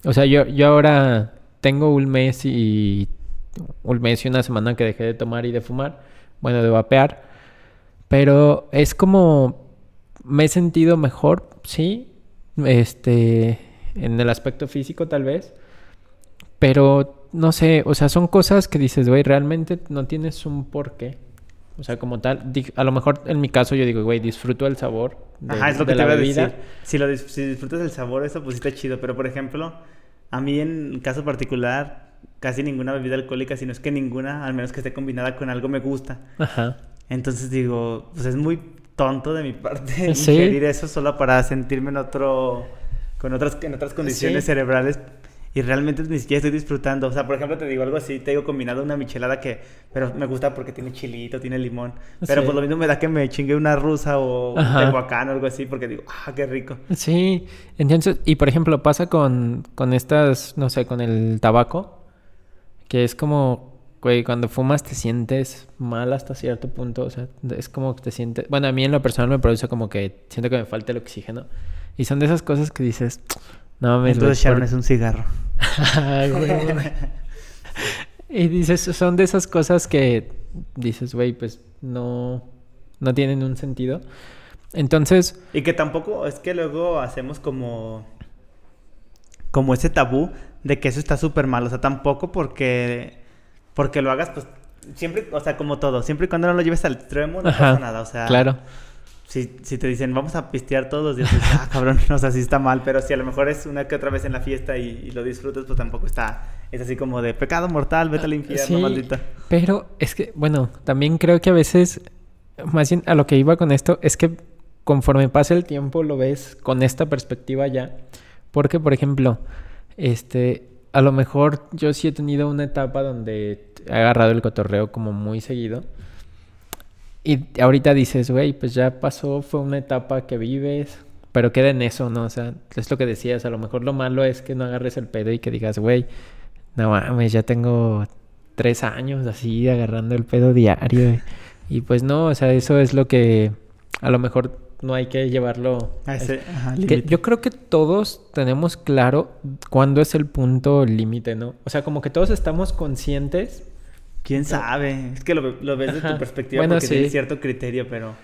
O sea, yo, yo ahora tengo un mes y un mes y una semana que dejé de tomar y de fumar, bueno, de vapear, pero es como me he sentido mejor, sí, este, en el aspecto físico tal vez, pero no sé, o sea, son cosas que dices, güey, realmente no tienes un porqué. O sea, como tal, a lo mejor en mi caso yo digo, güey, disfruto el sabor de, Ajá, es lo de que te iba a decir. Si, lo si disfrutas del sabor, eso pues está chido. Pero por ejemplo, a mí en caso particular, casi ninguna bebida alcohólica, si no es que ninguna, al menos que esté combinada con algo, me gusta. Ajá. Entonces digo, pues es muy tonto de mi parte Sí. ingerir eso solo para sentirme en otro, con otras, en otras condiciones Sí. cerebrales y realmente ni siquiera estoy disfrutando. O sea, por ejemplo, te digo algo así, te digo combinado una michelada que, pero me gusta porque tiene chilito, tiene limón. Pero Sí. pues lo mismo me da que me chingue una rusa o un tehuacán o algo así porque digo, ah, qué rico. Sí, entonces, y por ejemplo, pasa con, con estas, no sé, con el tabaco, que es como, güey, cuando fumas te sientes mal hasta cierto punto, o sea, es como que te sientes, bueno, a mí en lo personal me produce como que siento que me falta el oxígeno, y son de esas cosas que dices, no mames, Entonces Sharon por- es un cigarro. Ay, güey. Y dices, son de esas cosas que dices, güey, pues no, no tienen un sentido. Entonces, Y que tampoco es que luego hacemos como como ese tabú de que eso está súper mal, o sea, tampoco porque porque lo hagas pues siempre, o sea, como todo, siempre y cuando no lo lleves al extremo no Ajá, pasa nada, o sea, claro. si, si te dicen vamos a pistear todos los días, pues, ah, cabrón, o sea, sí está mal, pero si a lo mejor es una que otra vez en la fiesta y, y lo disfrutas, pues tampoco está, es así como de pecado mortal, vete al infierno, Sí, maldita. Pero es que, bueno, también creo que a veces, más bien a lo que iba con esto, es que conforme pasa el tiempo lo ves con esta perspectiva ya. Porque, por ejemplo, este, a lo mejor yo sí he tenido una etapa donde he agarrado el cotorreo como muy seguido. Y ahorita dices, güey, pues ya pasó, fue una etapa que vives, pero queda en eso, ¿no? O sea, es lo que decías, a lo mejor lo malo es que no agarres el pedo y que digas, güey, no mames, ya tengo tres años así agarrando el pedo diario. Y, pues no, o sea, eso es lo que a lo mejor no hay que llevarlo. A ese, ajá, Que límite. yo creo que todos tenemos claro cuándo es el punto límite, ¿no? O sea, como que todos estamos conscientes. ¿Quién sabe? Es que lo, lo ves de Ajá. tu perspectiva Bueno, porque sí. tienes cierto criterio, pero yo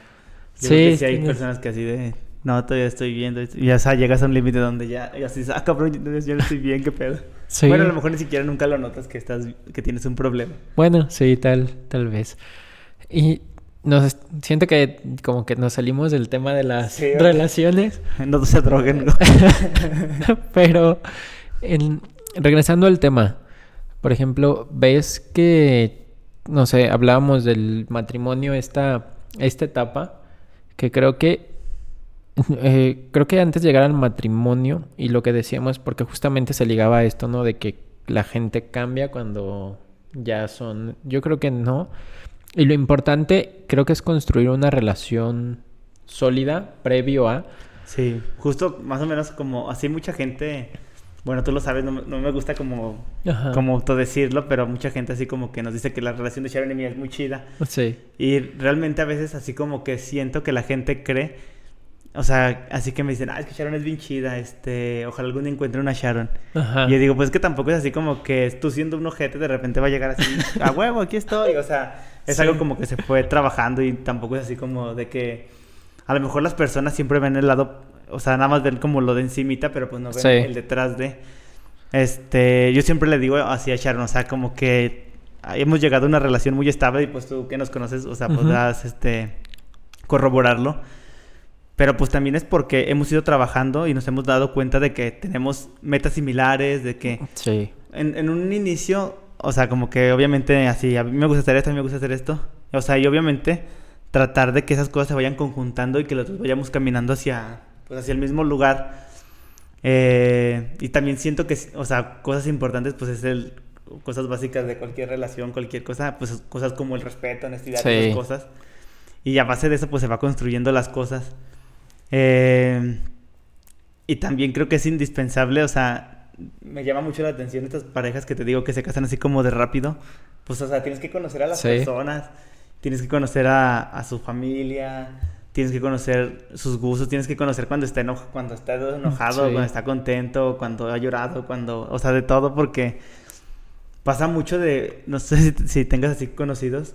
Sí, creo que sí hay tienes- personas que así de no, todavía estoy viendo esto", y ya o sea, llegas a un límite donde ya y así dices, ah, cabrón, yo, yo no estoy bien, qué pedo. Sí. Bueno, a lo mejor ni siquiera nunca lo notas que estás que tienes un problema. Bueno, sí, tal, tal vez. Y nos siento que como que nos salimos del tema de las Sí, relaciones. No se droguen. Pero en- regresando al tema, por ejemplo, ves que, no sé, hablábamos del matrimonio, esta, esta etapa, que creo que, eh, creo que antes de llegar al matrimonio, y lo que decíamos, porque justamente se ligaba a esto, ¿no? De que la gente cambia cuando ya son, yo creo que no. Y lo importante creo que es construir una relación sólida previo a... Sí, justo más o menos como así mucha gente, bueno, tú lo sabes, no, me- no me gusta como Ajá. como autodecirlo, pero mucha gente así como que nos dice que la relación de Sharon y mía es muy chida. Sí. Y realmente a veces así como que siento que la gente cree, o sea, así que me dicen, ah, es que Sharon es bien chida, este, ojalá algún día encuentre una Sharon. Ajá. Y yo digo, pues es que tampoco es así como que tú siendo un ojete de repente va a llegar así, a huevo, aquí estoy. O sea, es Sí. algo como que se fue trabajando y tampoco es así como de que a lo mejor las personas siempre ven el lado, o sea, nada más ven como lo de encimita, pero pues no ven Sí. el detrás de. Este, yo siempre le digo así a Sharon, o sea, como que hemos llegado a una relación muy estable y pues tú que nos conoces, o sea, podrás este corroborarlo. Pero pues también es porque hemos ido trabajando y nos hemos dado cuenta de que tenemos metas similares, de que Sí. en, en un inicio, o sea, como que obviamente así, a mí me gusta hacer esto, a mí me gusta hacer esto. O sea, y obviamente tratar de que esas cosas se vayan conjuntando y que los dos vayamos caminando hacia, pues, hacia el mismo lugar. Eh, y también siento que, o sea, cosas importantes, pues es el, cosas básicas de cualquier relación, cualquier cosa, pues cosas como el respeto, honestidad, Sí. esas cosas. Y a base de eso, pues se va construyendo las cosas. Eh, y también creo que es indispensable, o sea, me llama mucho la atención estas parejas que te digo que se casan así como de rápido. Pues, o sea, tienes que conocer a las Sí. personas, tienes que conocer a, a su familia, tienes que conocer sus gustos, tienes que conocer cuando está, eno- cuando está enojado, Sí. cuando está contento, cuando ha llorado, cuando, o sea, de todo, porque pasa mucho de, no sé si, si tengas así conocidos,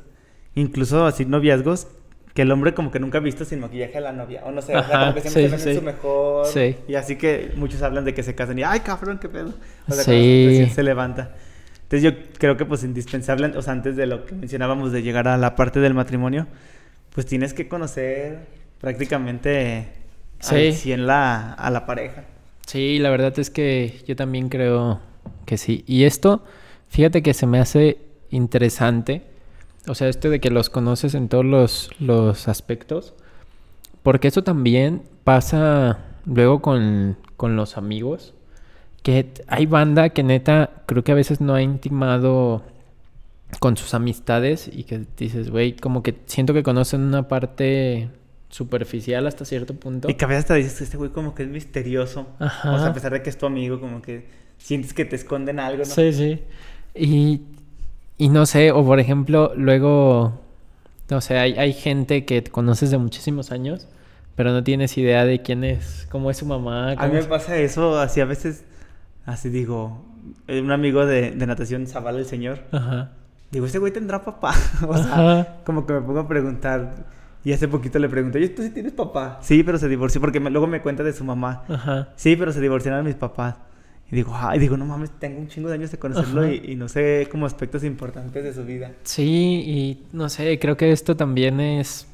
incluso así noviazgos, que el hombre como que nunca ha visto sin maquillaje a la novia, o no sé, o sea, Ajá, como que siempre sí, se ven sí, en sí. su mejor, Sí. y así que muchos hablan de que se casan y, ay, cabrón, qué pedo, o sea, Sí. se levanta. Entonces yo creo que pues indispensable, o sea, antes de lo que mencionábamos de llegar a la parte del matrimonio, pues tienes que conocer prácticamente Sí. 100 la, a la pareja. Sí, la verdad es que yo también creo que sí. Y esto, fíjate que se me hace interesante. O sea, esto de que los conoces en todos los, los aspectos. Porque eso también pasa luego con, con los amigos. Que hay banda que neta creo que a veces no ha intimado con sus amistades y que dices, güey, como que siento que conocen una parte superficial hasta cierto punto. Y que a veces hasta dices, este güey como que es misterioso. Ajá. O sea, a pesar de que es tu amigo, como que sientes que te esconden algo, ¿no? Sí, sí. Y, y no sé, o por ejemplo, luego, no sé, hay, hay gente que conoces de muchísimos años, pero no tienes idea de quién es, cómo es su mamá. A mí me pasa eso, así a veces, así digo, eh, un amigo de, de natación, Zavala el señor, Ajá. digo, este güey tendrá papá. o sea, Ajá. como que me pongo a preguntar. Y hace poquito le pregunté, oye, ¿tú sí tienes papá? Sí, pero se divorció, porque me- luego me cuenta de su mamá. Ajá. Sí, pero se divorciaron mis papás. Y digo, ay, digo, no mames, tengo un chingo de años de conocerlo y no sé como aspectos importantes de su vida. Sí, y no sé, creo que esto también es.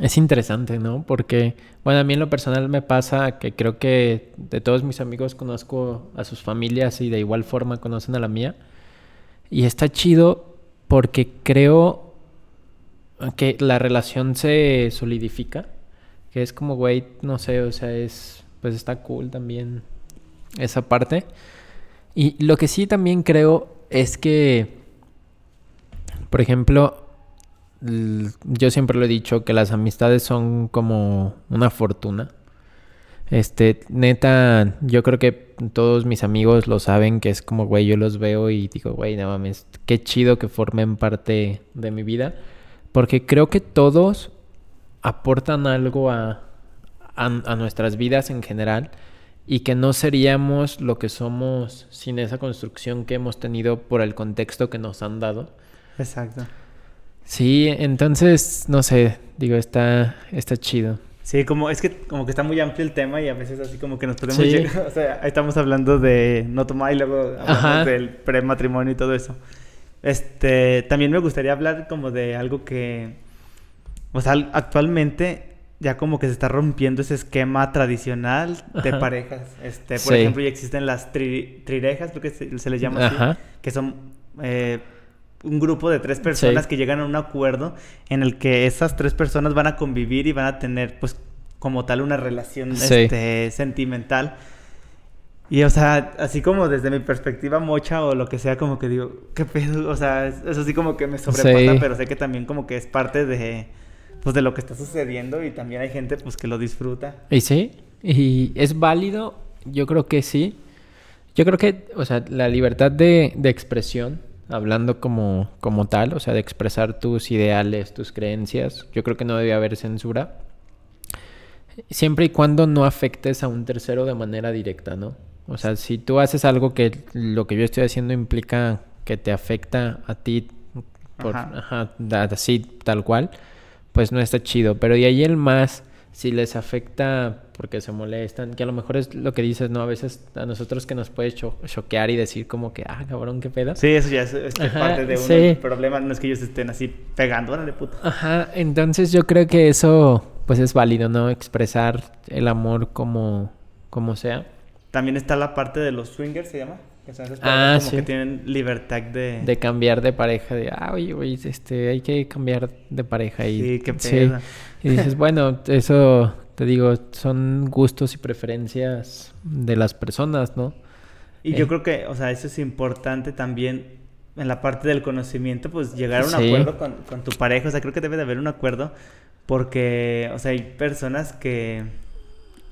Es interesante, ¿no? Porque, bueno, a mí en lo personal me pasa que creo que de todos mis amigos conozco a sus familias y de igual forma conocen a la mía. Y está chido porque creo que la relación se solidifica. Que es como, güey, no sé, o sea, es. Pues está cool también esa parte. Y lo que sí también creo es que, por ejemplo, yo siempre lo he dicho que las amistades son como una fortuna. Este, neta, yo creo que todos mis amigos lo saben, que es como, güey, yo los veo y digo, güey, no mames, qué chido que formen parte de mi vida. Porque creo que todos aportan algo a, a nuestras vidas en general y que no seríamos lo que somos sin esa construcción que hemos tenido por el contexto que nos han dado. Exacto. Sí, entonces, no sé, digo, está, está chido. Sí, como es que como que está muy amplio el tema y a veces así como que nos podemos Sí. llegar, o sea, estamos hablando de no tomar y luego hablamos del prematrimonio y todo eso. Este, también me gustaría hablar como de algo que o sea, al- actualmente ya como que se está rompiendo ese esquema tradicional de Ajá. parejas. Este, por Sí. ejemplo, ya existen las tri- trirejas, creo que se, se les llama así, que son eh, un grupo de tres personas Sí. que llegan a un acuerdo en el que esas tres personas van a convivir y van a tener, pues, como tal, una relación Sí. este, sentimental. Y, o sea, así como desde mi perspectiva mocha o lo que sea, como que digo, ¿qué pedo? O sea, es- eso sí como que me sobrepasa, Sí. pero sé que también como que es parte de, pues, de lo que está sucediendo y también hay gente, pues, que lo disfruta. Y sí, y es válido, yo creo que sí. Yo creo que, o sea, la libertad de, de expresión, hablando como, como tal, o sea, de expresar tus ideales, tus creencias, yo creo que no debe haber censura. siempre y cuando no afectes a un tercero de manera directa, ¿no? O sea, si tú haces algo que lo que yo estoy haciendo implica que te afecta a ti, por, Ajá. ajá, así tal cual, pues no está chido. Pero de ahí el más, si les afecta porque se molestan, que a lo mejor es lo que dices, ¿no? A veces a nosotros que nos puede cho- choquear y decir como que, ah, cabrón, qué pedo. Sí, eso ya es, es Ajá, parte de sí. El problema no es que ellos estén así pegando, órale puto. Ajá, entonces yo creo que eso, pues es válido, ¿no? Expresar el amor como, como sea. También está la parte de los swingers, se llama. Que son esas Ah, como sí. que tienen libertad de... De cambiar de pareja, de, ah, oye, güey, este, hay que cambiar de pareja. Y, Sí, qué pedo. Y dices, bueno, eso, te digo, son gustos y preferencias de las personas, ¿no? Y Eh. yo creo que, o sea, eso es importante también en la parte del conocimiento, pues llegar a un Sí. acuerdo con, con tu pareja. O sea, creo que debe de haber un acuerdo porque, o sea, hay personas que,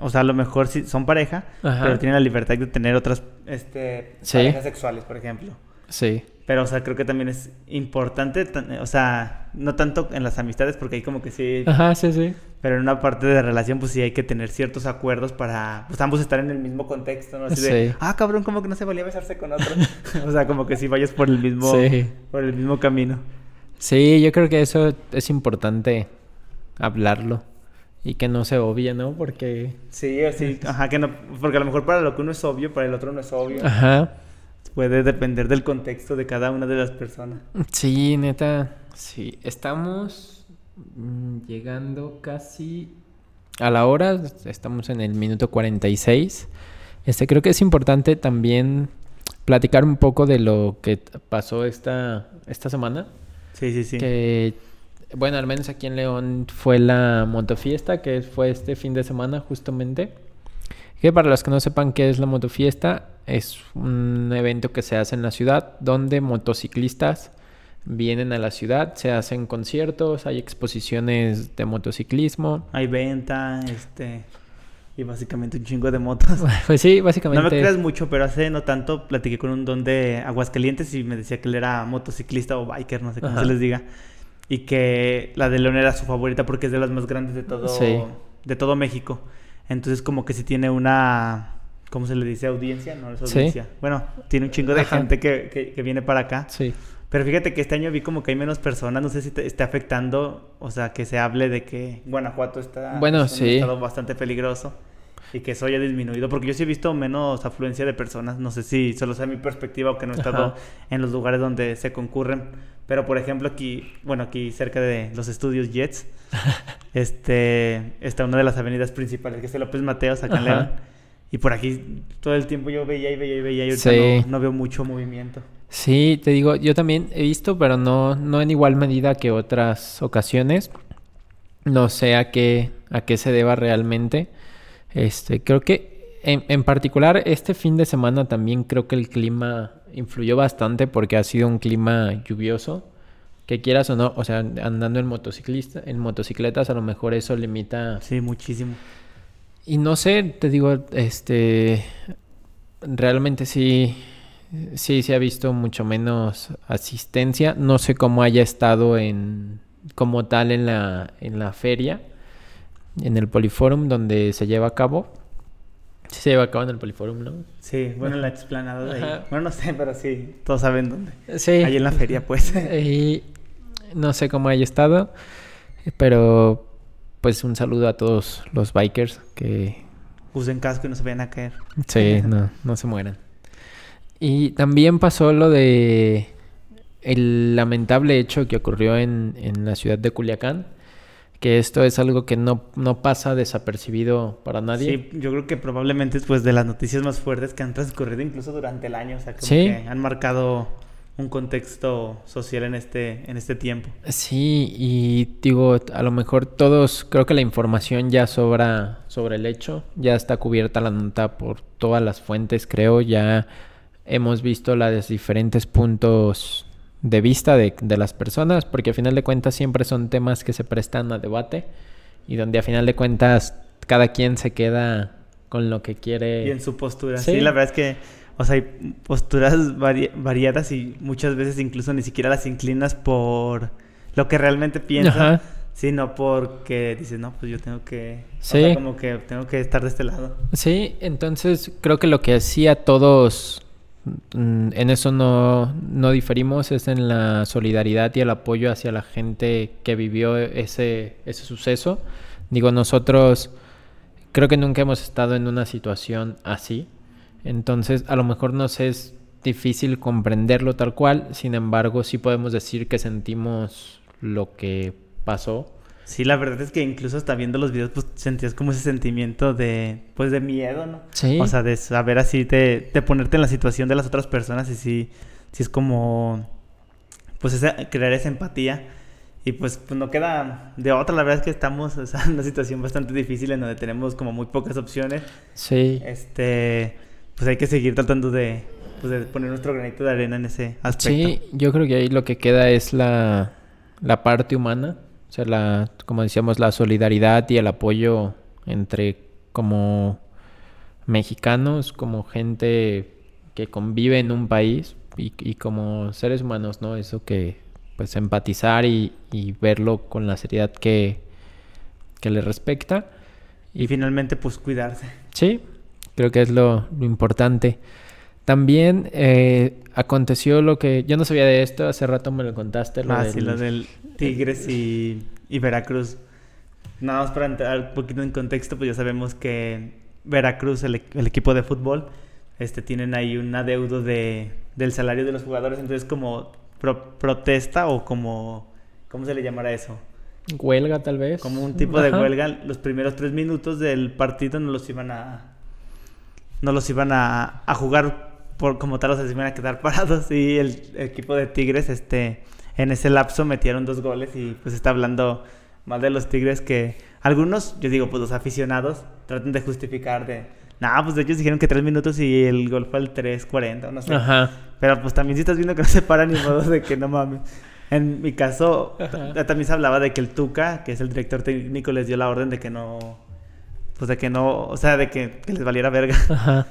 o sea, a lo mejor sí son pareja, Ajá. pero tienen la libertad de tener otras este, Sí. parejas sexuales, por ejemplo. Sí. Pero, o sea, creo que también es importante, tan- o sea, no tanto en las amistades, porque ahí como que sí, Ajá, sí, sí. pero en una parte de relación, pues sí hay que tener ciertos acuerdos para, pues ambos estar en el mismo contexto, ¿no? Así de, Sí. ah, cabrón, como que no se valía besarse con otro. o sea, como que si vayas por el mismo, Sí. por el mismo camino. Sí, yo creo que eso es importante hablarlo y que no se obvie, ¿no? Porque... Sí, o sí, ajá, que no, porque a lo mejor para lo que uno es obvio, para el otro no es obvio. Ajá. Puede depender del contexto de cada una de las personas. Sí, neta. Sí, estamos mm, llegando casi a la hora. Estamos en el minuto 46. Este, creo que es importante también platicar un poco de lo que pasó esta, esta semana. Sí, sí, sí. Que, bueno, al menos aquí en León fue la motofiesta, que fue este fin de semana justamente. Que para los que no sepan qué es la motofiesta, es un evento que se hace en la ciudad donde motociclistas vienen a la ciudad, se hacen conciertos, hay exposiciones de motociclismo. Hay venta, este, y básicamente un chingo de motos. Pues sí, No básicamente. me creas mucho, pero hace no tanto platiqué con un don de Aguascalientes y me decía que él era motociclista o biker, no sé cómo Ajá. se les diga. Y que la de León era su favorita porque es de las más grandes de todo, Sí. de todo México. Entonces como que si tiene una, ¿cómo se le dice? Audiencia, no es Sí. audiencia. Bueno, tiene un chingo de Ajá. gente que, que- que viene para acá. Sí. Pero fíjate que este año vi como que hay menos personas, no sé si te esté afectando, o sea, que se hable de que Guanajuato está Bueno, es un sí. estado bastante peligroso y que eso haya disminuido, porque yo sí he visto menos afluencia de personas, no sé si solo sea mi perspectiva o que no he estado Ajá. en los lugares donde se concurren, pero por ejemplo aquí, bueno, aquí cerca de los estudios Jets, este, está una de las avenidas principales, que es el López Mateos, acá en. León, y por aquí todo el tiempo yo veía y veía y veía y ahorita Sí. no, no veo mucho movimiento. Sí, te digo, yo también he visto, pero no, no en igual medida que otras ocasiones. No sé a qué, a qué se deba realmente. Este, creo que en, en particular este fin de semana también creo que el clima influyó bastante porque ha sido un clima lluvioso. Que quieras o no, o sea, andando en motociclista, en motocicletas a lo mejor eso limita Sí, muchísimo. y no sé, te digo, este, realmente sí, sí se ha visto mucho menos asistencia. No sé cómo haya estado en, como tal en la, en la feria, en el Poliforum donde se lleva a cabo. Se lleva a cabo en el Poliforum, ¿no? Sí, bueno, en la explanada de ahí. Bueno, no sé, pero sí, todos saben dónde. Sí. Ahí en la feria, pues. Y no sé cómo haya estado, pero pues un saludo a todos los bikers que Usen casco y no se vayan a caer. Sí, no, no se mueran. Y también pasó lo de el lamentable hecho que ocurrió en, en la ciudad de Culiacán, que esto es algo que no, no pasa desapercibido para nadie. Sí, yo creo que probablemente es pues de las noticias más fuertes que han transcurrido incluso durante el año. O sea, como Sí. que han marcado un contexto social en este, en este tiempo. Sí, y digo, a lo mejor todos, creo que la información ya sobra sobre el hecho, ya está cubierta la nota por todas las fuentes, creo, ya hemos visto los diferentes puntos de vista de, de las personas, porque a final de cuentas siempre son temas que se prestan a debate y donde a final de cuentas cada quien se queda con lo que quiere. Y en su postura. Sí. Sí, la verdad es que, o sea, hay posturas vari- variadas y muchas veces incluso ni siquiera las inclinas por lo que realmente piensan, Ajá. sino porque dices, no, pues yo tengo que, o Sí. sea, como que tengo que estar de este lado. Sí, entonces creo que lo que hacía todos, en eso no, no diferimos, es en la solidaridad y el apoyo hacia la gente que vivió ese, ese suceso. Digo, nosotros creo que nunca hemos estado en una situación así, entonces a lo mejor nos es difícil comprenderlo tal cual, sin embargo sí podemos decir que sentimos lo que pasó. Sí, la verdad es que incluso hasta viendo los videos, pues sentías como ese sentimiento de, pues de miedo, ¿no? Sí. O sea, de saber así, de, de ponerte en la situación de las otras personas y sí, sí es como, pues esa, crear esa empatía. Y pues, pues no queda de otra, la verdad es que estamos o sea, en una situación bastante difícil en donde tenemos como muy pocas opciones. Sí. Este, pues hay que seguir tratando de, pues, de poner nuestro granito de arena en ese aspecto. Sí, yo creo que ahí lo que queda es la, la parte humana, o sea, la, como decíamos, la solidaridad y el apoyo entre como mexicanos, como gente que convive en un país y, y como seres humanos, ¿no? Eso que, pues, empatizar y, y verlo con la seriedad que, que le respecta. Y finalmente, pues cuidarse. Sí, creo que es lo, lo importante. También eh, aconteció lo que yo no sabía de esto, hace rato me lo contaste. Lo Ah, del- sí, lo del Tigres y, y Veracruz. Nada más para entrar un poquito en contexto, pues ya sabemos que Veracruz, el, e- el equipo de fútbol, este, tienen ahí un adeudo de, del salario de los jugadores, entonces como pro- protesta o como, ¿cómo se le llamará eso? huelga tal vez. Como un tipo de huelga, los primeros tres minutos del partido no los iban a, no los iban a, a jugar por como tal, o sea, se iban a quedar parados y el, equipo de Tigres, este, en ese lapso metieron dos goles y pues está hablando mal de los Tigres que algunos, yo digo, pues los aficionados tratan de justificar de, nah, pues ellos dijeron que tres minutos y el gol fue al 3.40, o no sé. Ajá. Pero pues también si estás viendo que no se para ni modo de que no mames. En mi caso, también se hablaba de que el Tuca, que es el director técnico, les dio la orden de que no. Pues de que no. O sea, de que, que les valiera verga. Ajá.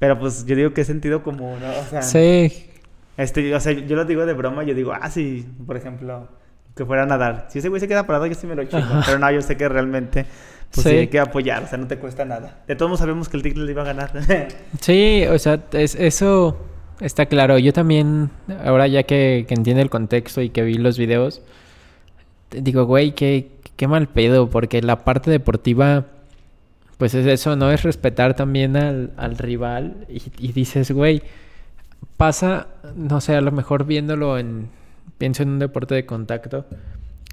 Pero pues yo digo que es sentido común, ¿no? O sea, Sí. Este, o sea, yo lo digo de broma, yo digo, ah, sí, por ejemplo, que fuera a nadar. Si ese güey se queda parado, yo sí me lo. Ajá. Pero no, yo sé que realmente, pues sí. Sí. hay que apoyar, o sea, no te cuesta nada. De todos modos sabemos que el Tigre le iba a ganar. Sí, o sea, es- eso está claro. Yo también, ahora ya que, que entiendo el contexto y que vi los videos, digo, güey, qué, qué mal pedo, porque la parte deportiva, pues es eso, ¿no? Es respetar también al, al rival y, y dices, güey, pasa, no sé, a lo mejor viéndolo en, pienso en un deporte de contacto.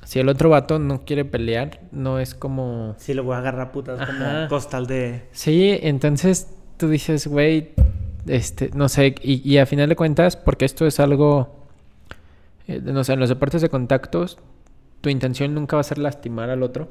Si el otro vato no quiere pelear, no es como... sí, lo voy a agarrar putas como Ajá. costal de. Sí, entonces tú dices, güey, este, no sé, y, y a final de cuentas, porque esto es algo, eh, no sé, en los deportes de contactos, tu intención nunca va a ser lastimar al otro.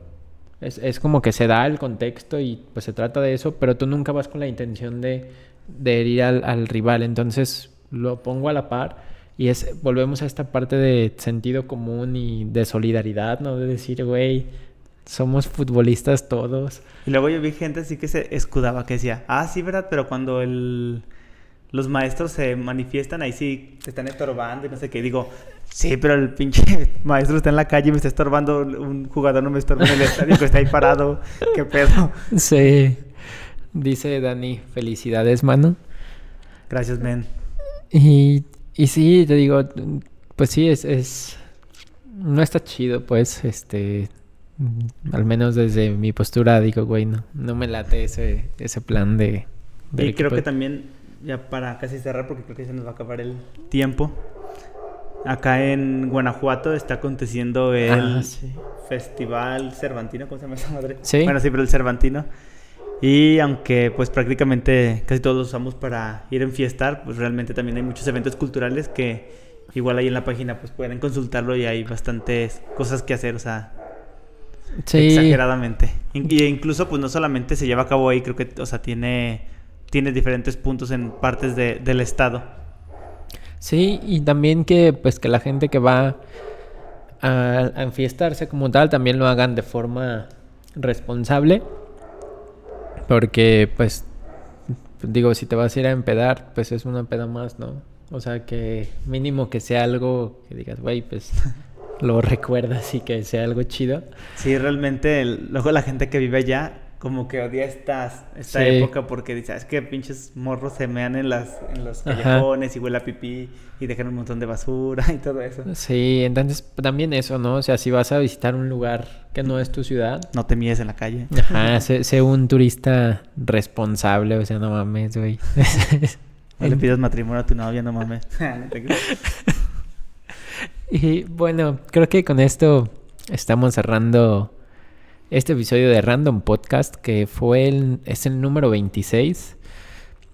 Es, es como que se da el contexto y pues se trata de eso, pero tú nunca vas con la intención de, de herir al, al rival. Entonces lo pongo a la par y es, volvemos a esta parte de sentido común y de solidaridad, ¿no? De decir, güey, somos futbolistas todos. Y luego yo vi gente así que se escudaba, que decía, ah, sí, ¿verdad? Pero cuando el... los maestros se manifiestan, ahí sí se están estorbando y no sé qué. Digo, sí, pero el pinche maestro está en la calle y me está estorbando, un jugador no me estorba en el estadio que está ahí parado. ¿Qué pedo? Sí. Dice Dani, felicidades, mano. Gracias, men. Y, y sí, te digo, pues sí, es, es... No está chido, pues, este... Al menos desde mi postura digo, güey, no, no me late ese, ese plan de... Y creo equipo. que también, ya para casi cerrar, porque creo que se nos va a acabar el tiempo. Acá en Guanajuato está aconteciendo el Ah, sí. Festival Cervantino, ¿cómo se llama esa madre? Sí. Bueno, sí, pero el Cervantino. Y aunque pues prácticamente casi todos los usamos para ir a enfiestar, pues realmente también hay muchos eventos culturales que igual ahí en la página pues pueden consultarlo y hay bastantes cosas que hacer, o sea, Sí. exageradamente. Y incluso pues no solamente se lleva a cabo ahí, creo que, o sea, tiene, tiene diferentes puntos en partes de- del estado. Sí, y también que pues que la gente que va a, a enfiestarse como tal también lo hagan de forma responsable. Porque pues digo, si te vas a ir a empedar, pues es una peda más, ¿no? O sea, que mínimo que sea algo que digas, güey, pues lo recuerdas y que sea algo chido. Sí, realmente, luego la gente que vive allá como que odia esta, esta Sí. época porque dice, "Ah, es que pinches morros se mean en, las, en los Ajá. callejones y huele a pipí y dejan un montón de basura y todo eso. Sí, entonces también eso, ¿no? O sea, si vas a visitar un lugar que no es tu ciudad, No te míes en la calle. ajá, sé, sé un turista responsable, o sea, no mames, güey. No le pidas matrimonio a tu novia, no mames. Creas. Y bueno, creo que con esto estamos cerrando este episodio de Random Podcast, que fue el, es el número 26.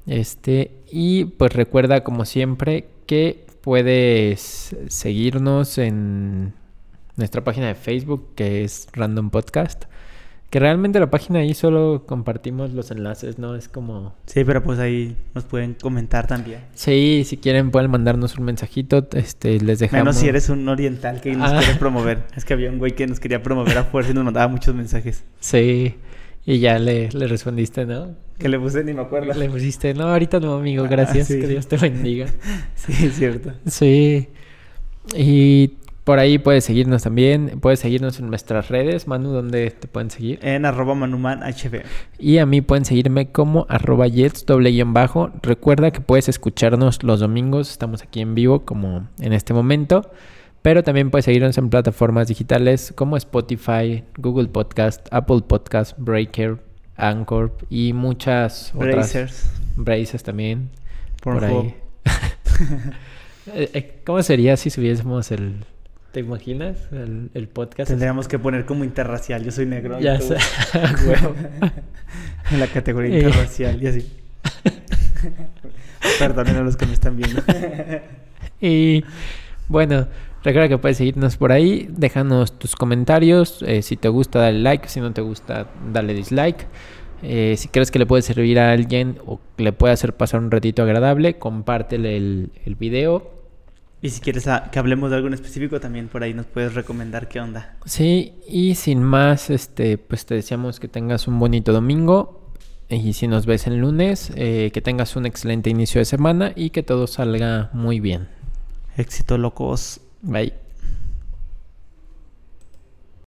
Este, y pues recuerda, como siempre, que puedes seguirnos en nuestra página de Facebook, que es Random Podcast. Que realmente la página ahí solo compartimos los enlaces, ¿no? Es como Sí, pero pues ahí nos pueden comentar también. Sí, si quieren pueden mandarnos un mensajito, este, les dejamos. Menos si eres un oriental que nos Ah. quiere promover. Es que había un güey que nos quería promover a fuerza y nos mandaba muchos mensajes. Sí, y ya le, le respondiste, ¿no? Que le puse ni me acuerdo. Le pusiste, no, ahorita no, amigo, Ah, gracias, sí. que Dios te bendiga. Sí, es cierto. Sí, y por ahí puedes seguirnos también, puedes seguirnos en nuestras redes, Manu, ¿dónde te pueden seguir? En arroba manuman hb. Y a mí pueden seguirme como arroba jets doble guion bajo. Recuerda que puedes escucharnos los domingos, estamos aquí en vivo como en este momento. Pero también puedes seguirnos en plataformas digitales como Spotify, Google Podcast, Apple Podcast, Breaker, Anchor y muchas otras. Brazers. Brazers también. Por Pornhub. ahí. Eh, eh, ¿Cómo sería si subiésemos el... ¿Te imaginas? El, el podcast. Tendríamos que poner como interracial. Yo soy negro. Ya sé. En la categoría Eh. interracial y así. Perdonen a los que me están viendo. Y bueno, recuerda que puedes seguirnos por ahí, déjanos tus comentarios, eh, si te gusta dale like, si no te gusta dale dislike. Eh, si crees que le puede servir a alguien o le puede hacer pasar un ratito agradable, compártele el, el video. Y si quieres a- que hablemos de algo en específico, también por ahí nos puedes recomendar qué onda. Sí, y sin más, este, pues te deseamos que tengas un bonito domingo. Y si nos ves el lunes, eh, que tengas un excelente inicio de semana y que todo salga muy bien. Éxito, locos. Bye.